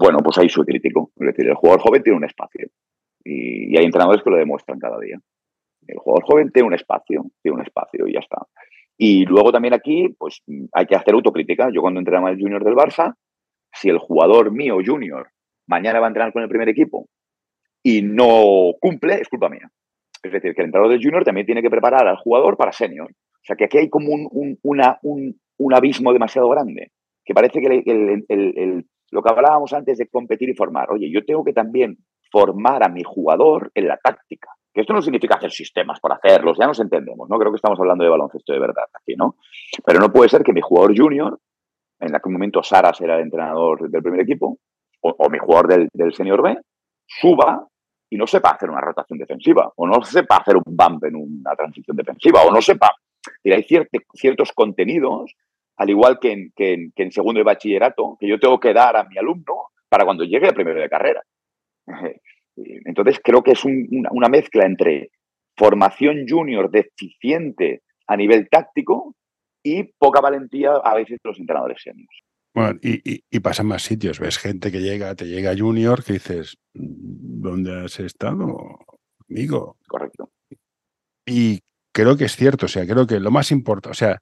[SPEAKER 3] Bueno, pues ahí soy crítico. Es decir, el jugador joven tiene un espacio y, hay entrenadores que lo demuestran cada día. El jugador joven tiene un espacio, tiene un espacio y ya está. Y luego también aquí, pues hay que hacer autocrítica. Yo cuando entrenaba el junior del Barça, si el jugador mío junior mañana va a entrenar con el primer equipo y no cumple, es culpa mía. Es decir, que el entrenador del junior también tiene que preparar al jugador para senior. O sea, que aquí hay como un, un, abismo demasiado grande, que parece que lo que hablábamos antes de competir y formar, oye, yo tengo que también formar a mi jugador en la táctica. Que esto no significa hacer sistemas por hacerlos, ya nos entendemos, ¿no? Creo que estamos hablando de baloncesto de verdad aquí, ¿no? Pero no puede ser que mi jugador junior, en aquel momento Sara era el entrenador del primer equipo, o, mi jugador del, del senior B, suba y no sepa hacer una rotación defensiva, o no sepa hacer un bump en una transición defensiva, o no sepa. Y hay ciertos contenidos al igual que en, segundo de bachillerato, que yo tengo que dar a mi alumno para cuando llegue a primero de carrera. Entonces creo que es una, mezcla entre formación junior deficiente a nivel táctico y poca valentía a veces de los entrenadores seniors.
[SPEAKER 2] Bueno, y, y, pasan más sitios. Ves gente que llega, te llega junior, que dices, ¿dónde has estado, amigo?
[SPEAKER 3] Correcto.
[SPEAKER 2] Y creo que es cierto, o sea, creo que lo más importante, o sea,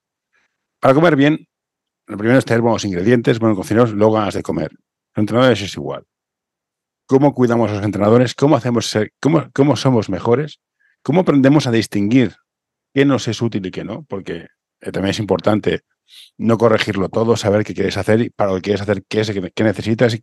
[SPEAKER 2] para comer bien, lo primero es tener buenos ingredientes, buenos cocineros, luego ganas de comer. Los entrenadores es igual. ¿Cómo cuidamos a los entrenadores? ¿Cómo, hacemos ser, cómo, cómo somos mejores? ¿Cómo aprendemos a distinguir qué nos es útil y qué no? Porque eh, también es importante no corregirlo todo, saber qué quieres hacer y para lo que quieres hacer, qué es, qué, necesitas,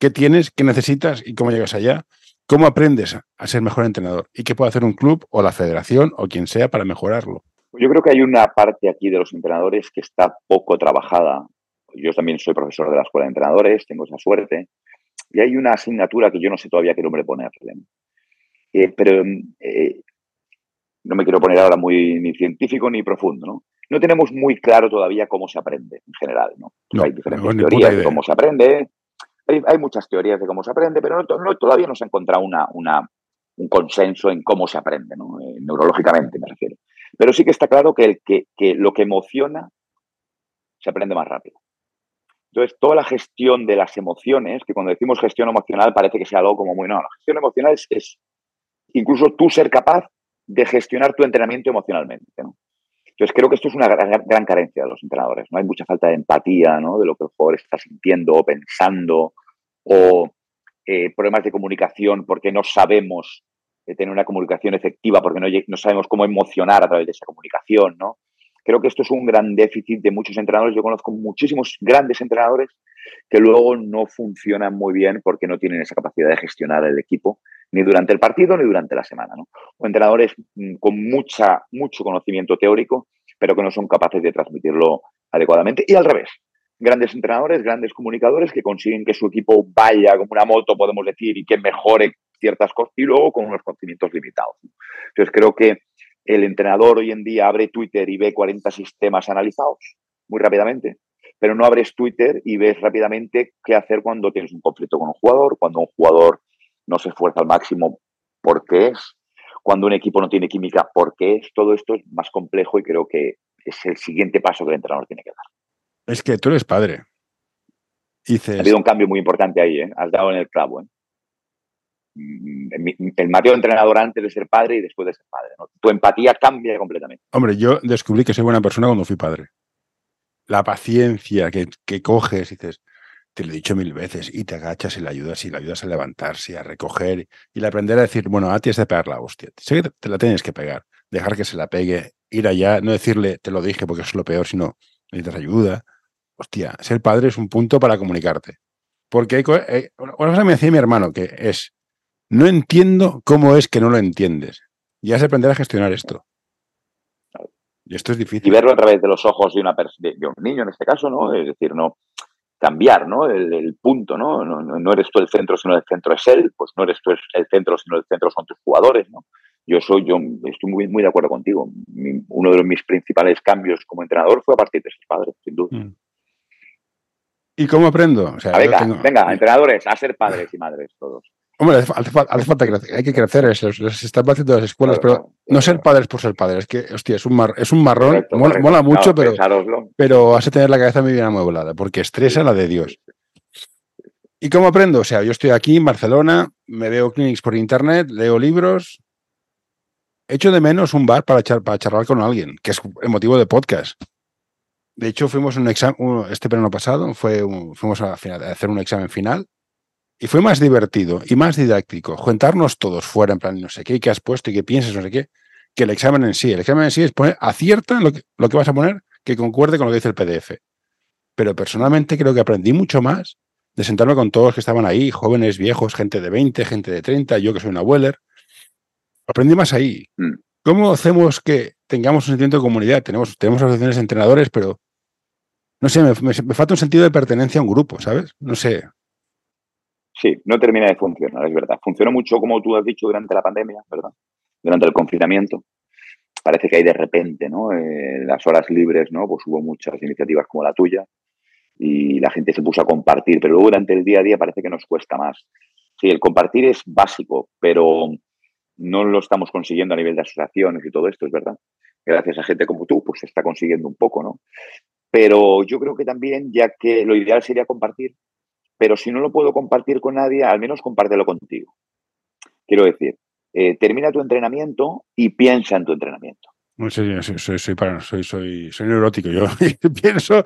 [SPEAKER 2] qué tienes, qué necesitas y cómo llegas allá. ¿Cómo aprendes a ser mejor entrenador? ¿Y qué puede hacer un club o la federación o quien sea para mejorarlo?
[SPEAKER 3] Yo creo que hay una parte aquí de los entrenadores que está poco trabajada. Yo también soy profesor de la escuela de entrenadores, tengo esa suerte. Y hay una asignatura que yo no sé todavía qué nombre ponerle. Eh, pero eh, no me quiero poner ahora muy ni científico ni profundo, ¿no? No tenemos muy claro todavía cómo se aprende en general, ¿no? hay diferentes teorías de cómo se aprende. Hay, muchas teorías de cómo se aprende, pero no, todavía no se ha encontrado una, una, un consenso en cómo se aprende, ¿no? Eh, neurológicamente me refiero. Pero sí que está claro que, el, que, lo que emociona se aprende más rápido. Entonces, toda la gestión de las emociones, que cuando decimos gestión emocional parece que sea algo como muy no, la gestión emocional es, incluso tú ser capaz de gestionar tu entrenamiento emocionalmente. Entonces, creo que esto es una gran, carencia de los entrenadores. No hay mucha falta de empatía ¿no? de lo que el jugador está sintiendo o pensando, o eh, problemas de comunicación porque no sabemos tener una comunicación efectiva porque no, no, sabemos cómo emocionar a través de esa comunicación, ¿no? Creo que esto es un gran déficit de muchos entrenadores. Yo conozco muchísimos grandes entrenadores que luego no funcionan muy bien porque no tienen esa capacidad de gestionar el equipo ni durante el partido ni durante la semana, ¿no? O entrenadores mm, con mucha, mucho conocimiento teórico, pero que no son capaces de transmitirlo adecuadamente. Y al revés, grandes entrenadores, grandes comunicadores que consiguen que su equipo vaya como una moto, podemos decir, y que mejore ciertas cosas y luego con unos conocimientos limitados. Entonces creo que el entrenador hoy en día abre Twitter y ve 40 sistemas analizados muy rápidamente, pero no abres Twitter y ves rápidamente qué hacer cuando tienes un conflicto con un jugador, cuando un jugador no se esfuerza al máximo porque es, cuando un equipo no tiene química porque es. Todo esto es más complejo y creo que es el siguiente paso que el entrenador tiene que dar.
[SPEAKER 2] Es que tú eres padre.
[SPEAKER 3] Ha habido un cambio muy importante ahí, ¿eh? has dado en el clavo. ¿eh? Mm, el Mateo entrenador antes de ser padre y después de ser padre. Tu empatía cambia completamente.
[SPEAKER 2] Hombre, yo descubrí que soy buena persona cuando fui padre. La paciencia que, coges y dices, te lo he dicho mil veces, y te agachas y le ayudas y le ayudas a levantarse, a recoger y le aprender a decir, bueno, a ti es de pegar la hostia. Sé que te la tienes que pegar, dejar que se la pegue, ir allá, no decirle, te lo dije porque es lo peor, sino necesitas ayuda. Hostia, ser padre es un punto para comunicarte. Porque hay, eh, me decía mi hermano, que es, no entiendo cómo es que no lo entiendes. Ya se aprender a gestionar esto. Y esto es difícil.
[SPEAKER 3] Y verlo a través de los ojos de, una de, un niño en este caso, ¿no? Es decir, no cambiar, ¿no? El, punto, ¿no? ¿no? eres tú el centro, sino el centro es él. Pues no eres tú el centro, sino el centro son tus jugadores, ¿no? Yo soy, yo estoy muy, muy de acuerdo contigo. uno de mis principales cambios como entrenador fue a partir de sus padres, sin duda. Mm.
[SPEAKER 2] ¿Y cómo aprendo?
[SPEAKER 3] venga, venga, entrenadores, a ser padres y madres todos.
[SPEAKER 2] Hombre, hace, falta crecer, hay que crecer, se, están haciendo las escuelas, pero no ser padres por ser padres, es que, hostia, es un, es un marrón, mola, mucho, pero, pero has de tener la cabeza muy bien amueblada, porque estresa la de Dios. ¿Y cómo aprendo? O sea, yo estoy aquí en Barcelona, me veo clinics por internet, leo libros, echo de menos un bar para, para charlar con alguien, que es el motivo de podcast. De hecho, fuimos un examen, este verano pasado, fue fuimos a, a hacer un examen final y fue más divertido y más didáctico juntarnos todos fuera, en plan, no sé qué, qué has puesto y qué piensas, no sé qué, que el examen en sí. El examen en sí es poner, acierta lo que, lo que vas a poner que concuerde con lo que dice el PDF. Pero personalmente creo que aprendí mucho más de sentarme con todos los que estaban ahí, jóvenes, viejos, gente de 20, gente de 30, yo que soy una Weller. Aprendí más ahí. Mm. ¿Cómo hacemos que tengamos un sentimiento de comunidad? Tenemos, tenemos asociaciones de entrenadores, pero no sé, me, me, falta un sentido de pertenencia a un grupo, ¿sabes? No sé.
[SPEAKER 3] Sí, no termina de funcionar, es verdad. Funcionó mucho, como tú has dicho, durante la pandemia, ¿verdad? Durante el confinamiento. Parece que hay de repente, ¿no? Eh, las horas libres, ¿no? Pues hubo muchas iniciativas como la tuya y la gente se puso a compartir, pero luego durante el día a día parece que nos cuesta más. Sí, el compartir es básico, pero no lo estamos consiguiendo a nivel de asociaciones y todo esto, es verdad. Gracias a gente como tú, pues se está consiguiendo un poco, ¿no? Pero yo creo que también, ya que lo ideal sería compartir, pero si no lo puedo compartir con nadie, al menos compártelo contigo. Quiero decir, eh, termina tu entrenamiento y piensa en tu entrenamiento.
[SPEAKER 2] Sí, soy, soy, soy, soy, neurótico. Yo pienso,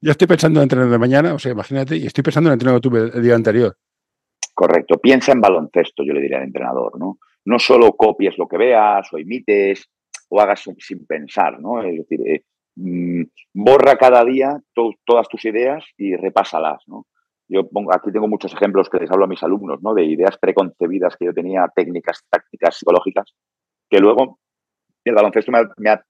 [SPEAKER 2] ya estoy pensando en entrenar de mañana, o sea, imagínate, y estoy pensando en que tuve el día anterior.
[SPEAKER 3] Correcto, piensa en baloncesto, yo le diría al entrenador, ¿no? No solo copies lo que veas o imites o hagas sin, pensar, ¿no? Es decir, eh, mm, borra cada día todas tus ideas y repásalas, ¿no? Yo pongo, aquí tengo muchos ejemplos que les hablo a mis alumnos, ¿no? De ideas preconcebidas que yo tenía, técnicas, tácticas, psicológicas, que luego el baloncesto,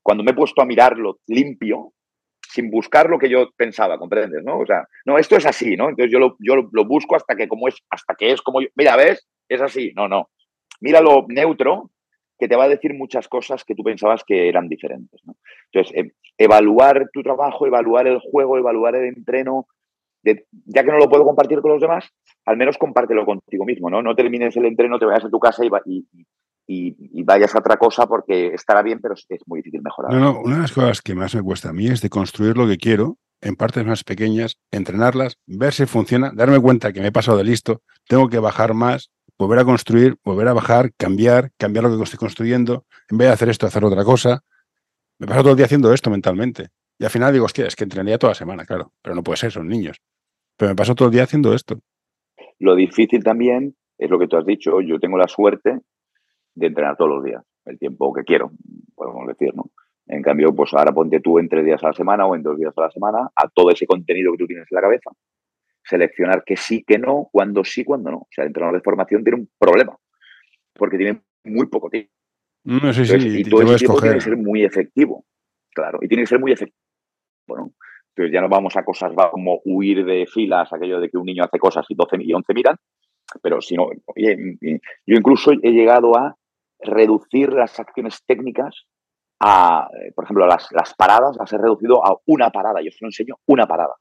[SPEAKER 3] cuando me he puesto a mirarlo limpio, sin buscar lo que yo pensaba, ¿comprendes? ¿no? O sea, no, esto es así, ¿no? Entonces yo lo, lo busco hasta que como es, hasta que es como yo, mira, ¿ves? Es así. No, no. Míralo neutro, que te va a decir muchas cosas que tú pensabas que eran diferentes. Entonces, eh, evaluar tu trabajo, evaluar el juego, evaluar el entreno, ya que no lo puedo compartir con los demás, al menos compártelo contigo mismo, ¿no? No termines el entreno, te vayas a tu casa y, y, vayas a otra cosa porque estará bien, pero es, muy difícil mejorar.
[SPEAKER 2] No, una de las cosas que más me cuesta a mí es de construir lo que quiero en partes más pequeñas, entrenarlas, ver si funciona, darme cuenta que me he pasado de listo, tengo que bajar más, volver a construir, volver a bajar, cambiar, cambiar lo que estoy construyendo, en vez de hacer esto, hacer otra cosa. Me paso todo el día haciendo esto mentalmente. Y al final digo, hostia, es que entrenaría toda la semana, claro, pero no puede ser, son niños. Pero me paso todo el día haciendo esto.
[SPEAKER 3] Lo difícil también es lo que tú has dicho. Yo tengo la suerte de entrenar todos los días, el tiempo que quiero, podemos decir, ¿no? En cambio, pues ahora ponte tú en tres días a la semana o en dos días a la semana a todo ese contenido que tú tienes en la cabeza. Seleccionar que sí, que no, cuando sí, cuando no. O sea, el entrenador de formación tiene un problema porque tiene muy poco tiempo.
[SPEAKER 2] No, sí, sí,
[SPEAKER 3] y todo ese tiempo tiene que ser muy efectivo. Claro, y tiene que ser muy efectivo. Bueno, entonces ya no vamos a cosas como huir de filas, aquello de que un niño hace cosas y 12 y 11 miran, pero si no, yo incluso he llegado a reducir las acciones técnicas a, por ejemplo, las, las paradas, las he reducido a una parada. Yo solo enseño una parada,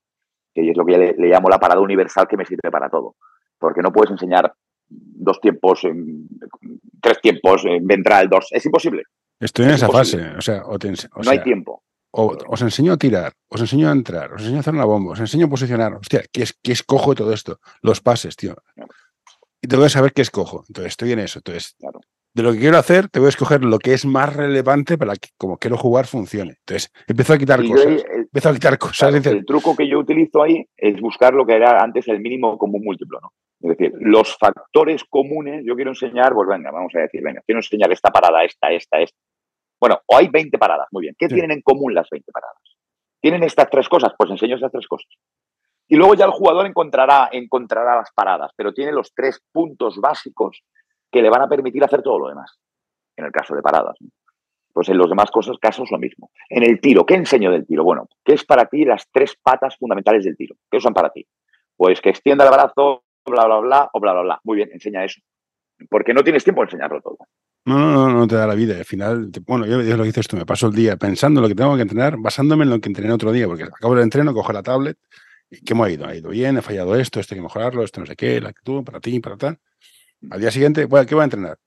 [SPEAKER 3] que es lo que le, le, llamo la parada universal que me sirve para todo. Porque no puedes enseñar dos tiempos, tres tiempos, ventral, dos. Es imposible.
[SPEAKER 2] Estoy en esa fase. O sea,
[SPEAKER 3] no hay tiempo.
[SPEAKER 2] O, os enseño a tirar, os enseño a entrar, os enseño a hacer una bomba, os enseño a posicionar. Hostia, ¿qué, es, qué escojo todo esto? Los pases, tío. Y tengo que saber qué escojo. Entonces, estoy en eso. Entonces, de lo que quiero hacer, te voy a escoger lo que es más relevante para que, como quiero jugar, funcione. Entonces, empiezo a quitar cosas. empiezo a quitar cosas.
[SPEAKER 3] el truco que yo utilizo ahí es buscar lo que era antes el mínimo común múltiplo, ¿no? Es decir, los factores comunes, yo quiero enseñar, pues venga, vamos a decir, venga, quiero enseñar esta parada, esta, esta, esta. Bueno, o hay 20 paradas, muy bien. ¿Qué tienen en común las 20 paradas? ¿Tienen estas tres cosas? Pues enseño estas tres cosas. Y luego ya el jugador encontrará, encontrará las paradas, pero tiene los tres puntos básicos que le van a permitir hacer todo lo demás, en el caso de paradas. Pues en los demás cosas, casos lo mismo. En el tiro, ¿qué enseño del tiro? Bueno, ¿qué es para ti las tres patas fundamentales del tiro? ¿Qué son para ti? Pues que extienda el brazo, bla, bla, bla, o bla, bla, bla. Muy bien, enseña eso. Porque no tienes tiempo de enseñarlo todo.
[SPEAKER 2] No, no, no, te da la vida. Al final, bueno, yo, yo lo que dices tú, me paso el día pensando en lo que tengo que entrenar, basándome en lo que entrené otro día, porque acabo el entreno, cojo la tablet, y ¿qué me ha ido? Ha ido bien, he fallado esto, esto hay que mejorarlo, esto no sé qué, la actitud, para ti, para tal. Al día siguiente, bueno, ¿qué voy a entrenar?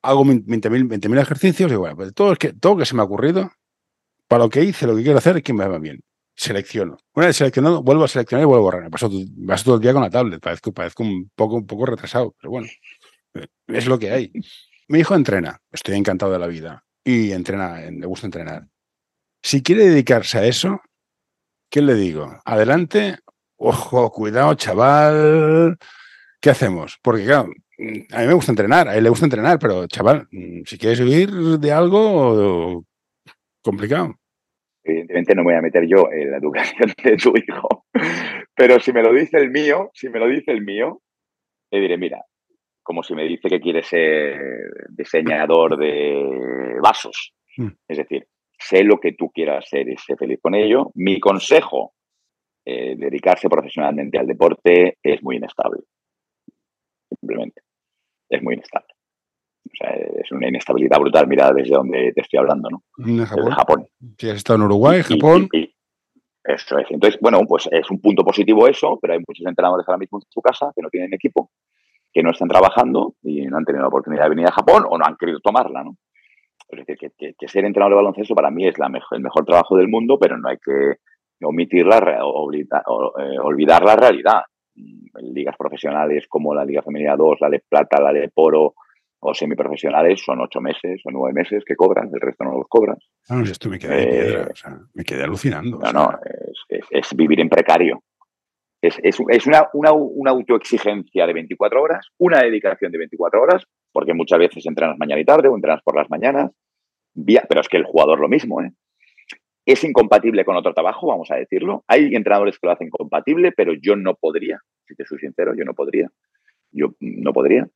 [SPEAKER 2] Hago 20.000 ejercicios y bueno, pues todo, es que, todo que se me ha ocurrido, para lo que hice, lo que quiero hacer es que me va bien. Selecciono. Una vez seleccionado, vuelvo a seleccionar y vuelvo a borrar. Me paso, paso todo el día con la tablet, parezco, parezco un, poco, un poco retrasado, pero bueno, es lo que hay. Mi hijo entrena, estoy encantado de la vida y entrena, le gusta entrenar. Si quiere dedicarse a eso, ¿qué le digo? Adelante, ojo, cuidado, chaval, ¿qué hacemos? Porque claro, a mí me gusta entrenar, a él le gusta entrenar, pero chaval, si quieres vivir de algo, complicado.
[SPEAKER 3] Evidentemente no me voy a meter yo en la educación de tu hijo, pero si me lo dice el mío, si me lo dice el mío, le diré, mira, como si me dice que quiere ser diseñador de vasos. Mm. Es decir, sé lo que tú quieras ser y sé feliz con ello. Mi consejo, eh, dedicarse profesionalmente al deporte es muy inestable. Simplemente. Es muy inestable. O sea, es una inestabilidad brutal. Mira desde donde te estoy hablando, ¿no?
[SPEAKER 2] Japón. Desde Japón. Sí, has estado en Uruguay, Japón.
[SPEAKER 3] eso es. Entonces, bueno, pues es un punto positivo eso, pero hay muchos entrenadores ahora mismo en su casa que no tienen equipo que no están trabajando y no han tenido la oportunidad de venir a Japón o no han querido tomarla, ¿no? Es decir, que, ser entrenador de baloncesto para mí es la mejor, el mejor trabajo del mundo, pero no hay que omitirla o eh, olvidar la realidad. En ligas profesionales como la Liga Femenina 2, la de Plata, la de Poro o semiprofesionales son ocho meses o nueve meses que cobran, el resto no los cobras.
[SPEAKER 2] No, esto me quedé, piedra, o sea, me quedé alucinando.
[SPEAKER 3] No, no, es, vivir en precario. Es, una, una, autoexigencia de 24 horas, una dedicación de 24 horas, porque muchas veces entrenas mañana y tarde o entrenas por las mañanas, pero es que el jugador lo mismo. ¿eh? Es incompatible con otro trabajo, vamos a decirlo. Hay entrenadores que lo hacen compatible, pero yo no podría, si te soy sincero, yo no podría. Yo no podría.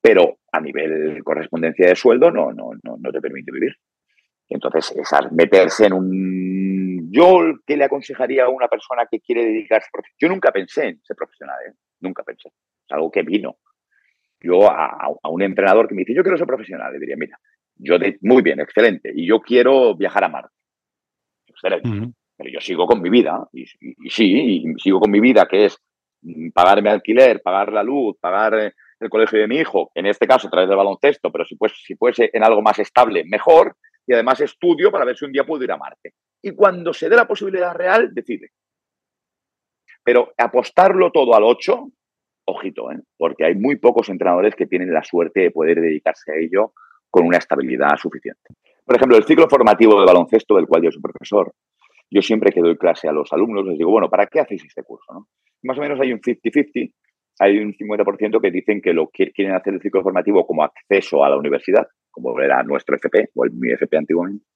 [SPEAKER 3] Pero a nivel correspondencia de sueldo no, no, no, no te permite vivir. Entonces, es meterse en un... Yo, ¿qué le aconsejaría a una persona que quiere dedicarse? Yo nunca pensé en ser profesional, ¿eh? nunca pensé. Es algo que vino. Yo a, un entrenador que me dice, yo quiero ser profesional, le diría, mira, yo de, muy bien, excelente, y yo quiero viajar a Marte. Excelente. Pero yo sigo con mi vida, y, sí, y sigo con mi vida, que es mm, pagarme alquiler, pagar la luz, pagar eh, el colegio de mi hijo, en este caso a través del baloncesto, pero si, pues, si fuese en algo más estable, mejor, y además estudio para ver si un día puedo ir a Marte. Y cuando se dé la posibilidad real, decide. Pero apostarlo todo al 8, ojito, ¿eh? porque hay muy pocos entrenadores que tienen la suerte de poder dedicarse a ello con una estabilidad suficiente. Por ejemplo, el ciclo formativo de baloncesto del cual yo soy profesor, yo siempre que doy clase a los alumnos les digo, bueno, ¿para qué hacéis este curso? Más o menos hay un 50-50, hay un 50% que dicen que lo quieren hacer el ciclo formativo como acceso a la universidad, como era nuestro FP o el, mi FP antiguamente.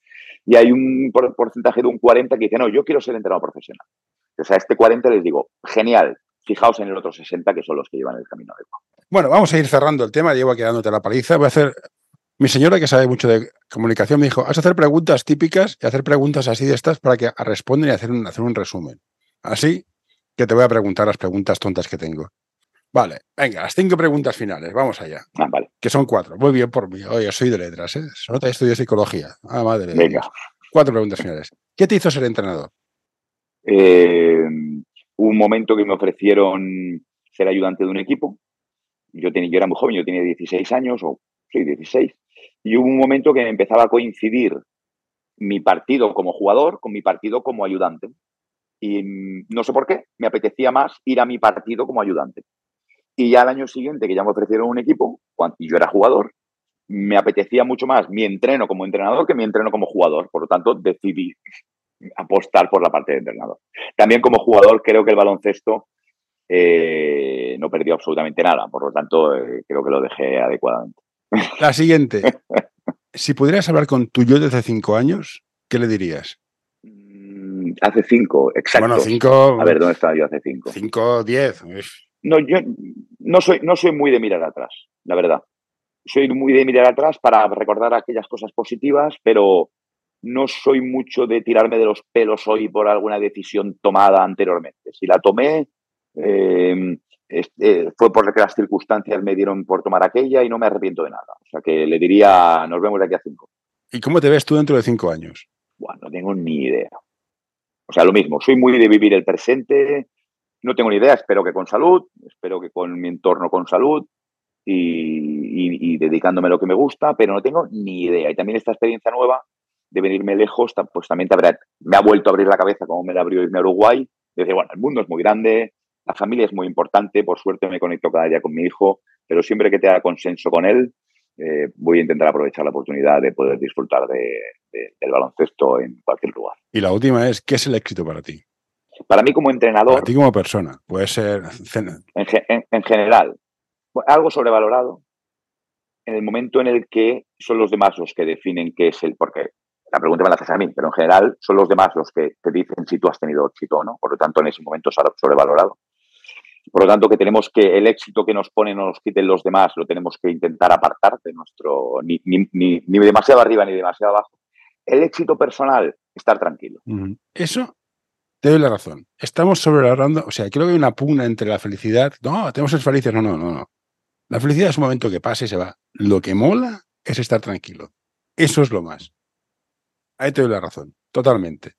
[SPEAKER 3] Y hay un porcentaje de un 40 que dice, no, yo quiero ser entrenador profesional. Entonces a este 40 les digo, genial, fijaos en el otro 60 que son los que llevan el camino adecuado.
[SPEAKER 2] Bueno, vamos a ir cerrando el tema, llevo quedándote la paliza. Voy a hacer, mi señora que sabe mucho de comunicación me dijo, has a hacer preguntas típicas y hacer preguntas así de estas para que respondan y hacer un, hacer un resumen. Así que te voy a preguntar las preguntas tontas que tengo. Vale, venga, las cinco preguntas finales, vamos allá.
[SPEAKER 3] Ah, vale.
[SPEAKER 2] Que son cuatro. Muy bien por mí. Oye, soy de letras, ¿eh? Se nota que estudio psicología. Ah, madre
[SPEAKER 3] Venga.
[SPEAKER 2] Cuatro preguntas finales. ¿Qué te hizo ser entrenador?
[SPEAKER 3] Eh, un momento que me ofrecieron ser ayudante de un equipo. Yo, tenía, yo era muy joven, yo tenía 16 años, o sí, 16. Y hubo un momento que empezaba a coincidir mi partido como jugador con mi partido como ayudante. Y mm, no sé por qué, me apetecía más ir a mi partido como ayudante. Y ya al año siguiente, que ya me ofrecieron un equipo, cuando yo era jugador, me apetecía mucho más mi entreno como entrenador que mi entreno como jugador. Por lo tanto, decidí apostar por la parte de entrenador. También como jugador creo que el baloncesto eh, no perdió absolutamente nada. Por lo tanto, eh, creo que lo dejé adecuadamente.
[SPEAKER 2] La siguiente. si pudieras hablar con tu yo de hace cinco años, ¿qué le dirías?
[SPEAKER 3] Mm, hace cinco, exacto.
[SPEAKER 2] Bueno, cinco.
[SPEAKER 3] A ver, ¿dónde estaba yo hace cinco?
[SPEAKER 2] Cinco, diez.
[SPEAKER 3] No, yo no soy, no soy muy de mirar atrás, la verdad. Soy muy de mirar atrás para recordar aquellas cosas positivas, pero no soy mucho de tirarme de los pelos hoy por alguna decisión tomada anteriormente. Si la tomé, eh, eh, fue porque las circunstancias me dieron por tomar aquella y no me arrepiento de nada. O sea que le diría, nos vemos de aquí a cinco.
[SPEAKER 2] ¿Y cómo te ves tú dentro de cinco años?
[SPEAKER 3] Bueno, no tengo ni idea. O sea, lo mismo, soy muy de vivir el presente, no tengo ni idea, espero que con salud, espero que con mi entorno con salud y, dedicándome a lo que me gusta, pero no tengo ni idea. Y también esta experiencia nueva de venirme lejos, pues también me ha vuelto a abrir la cabeza como me la abrió irme a Uruguay. De decir, bueno, el mundo es muy grande, la familia es muy importante, por suerte me conecto cada día con mi hijo, pero siempre que te haga consenso con él, eh, voy a intentar aprovechar la oportunidad de poder disfrutar del baloncesto en cualquier lugar.
[SPEAKER 2] Y la última es, ¿qué es el éxito para ti?
[SPEAKER 3] Para mí como entrenador...
[SPEAKER 2] Para ti como persona, puede ser...
[SPEAKER 3] En, general, algo sobrevalorado en el momento en el que son los demás los que definen qué es el... Porque la pregunta me la haces a mí, pero en general son los demás los que te dicen si tú has tenido éxito o no. Por lo tanto, en ese momento es sobrevalorado. Por lo tanto, que tenemos que el éxito que nos ponen o nos quiten los demás lo tenemos que intentar apartar de nuestro, ni, ni, demasiado arriba ni demasiado abajo. El éxito personal, estar tranquilo.
[SPEAKER 2] Eso te doy la razón. Estamos sobrevalorando, o sea, creo que hay una pugna entre la felicidad. No, tenemos que ser felices. No, no, no, no. La felicidad es un momento que pasa y se va. Lo que mola es estar tranquilo. Eso es lo más. Ahí te doy la razón, totalmente.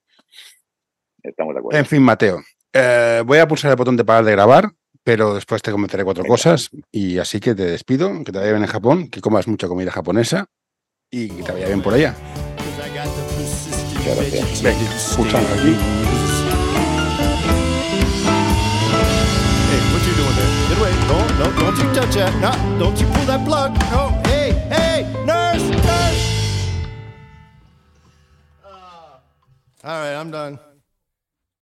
[SPEAKER 3] Estamos de acuerdo.
[SPEAKER 2] En fin, Mateo, eh, voy a pulsar el botón de parar de grabar, pero después te comentaré cuatro cosas. Y así que te despido, que te vaya bien en Japón, que comas mucha comida japonesa y que te vaya bien por allá.
[SPEAKER 3] gracias.
[SPEAKER 2] pulsando aquí. Don't you touch that. No, don't you pull that plug. No, hey, hey, nurse, nurse. Uh. All right, I'm done.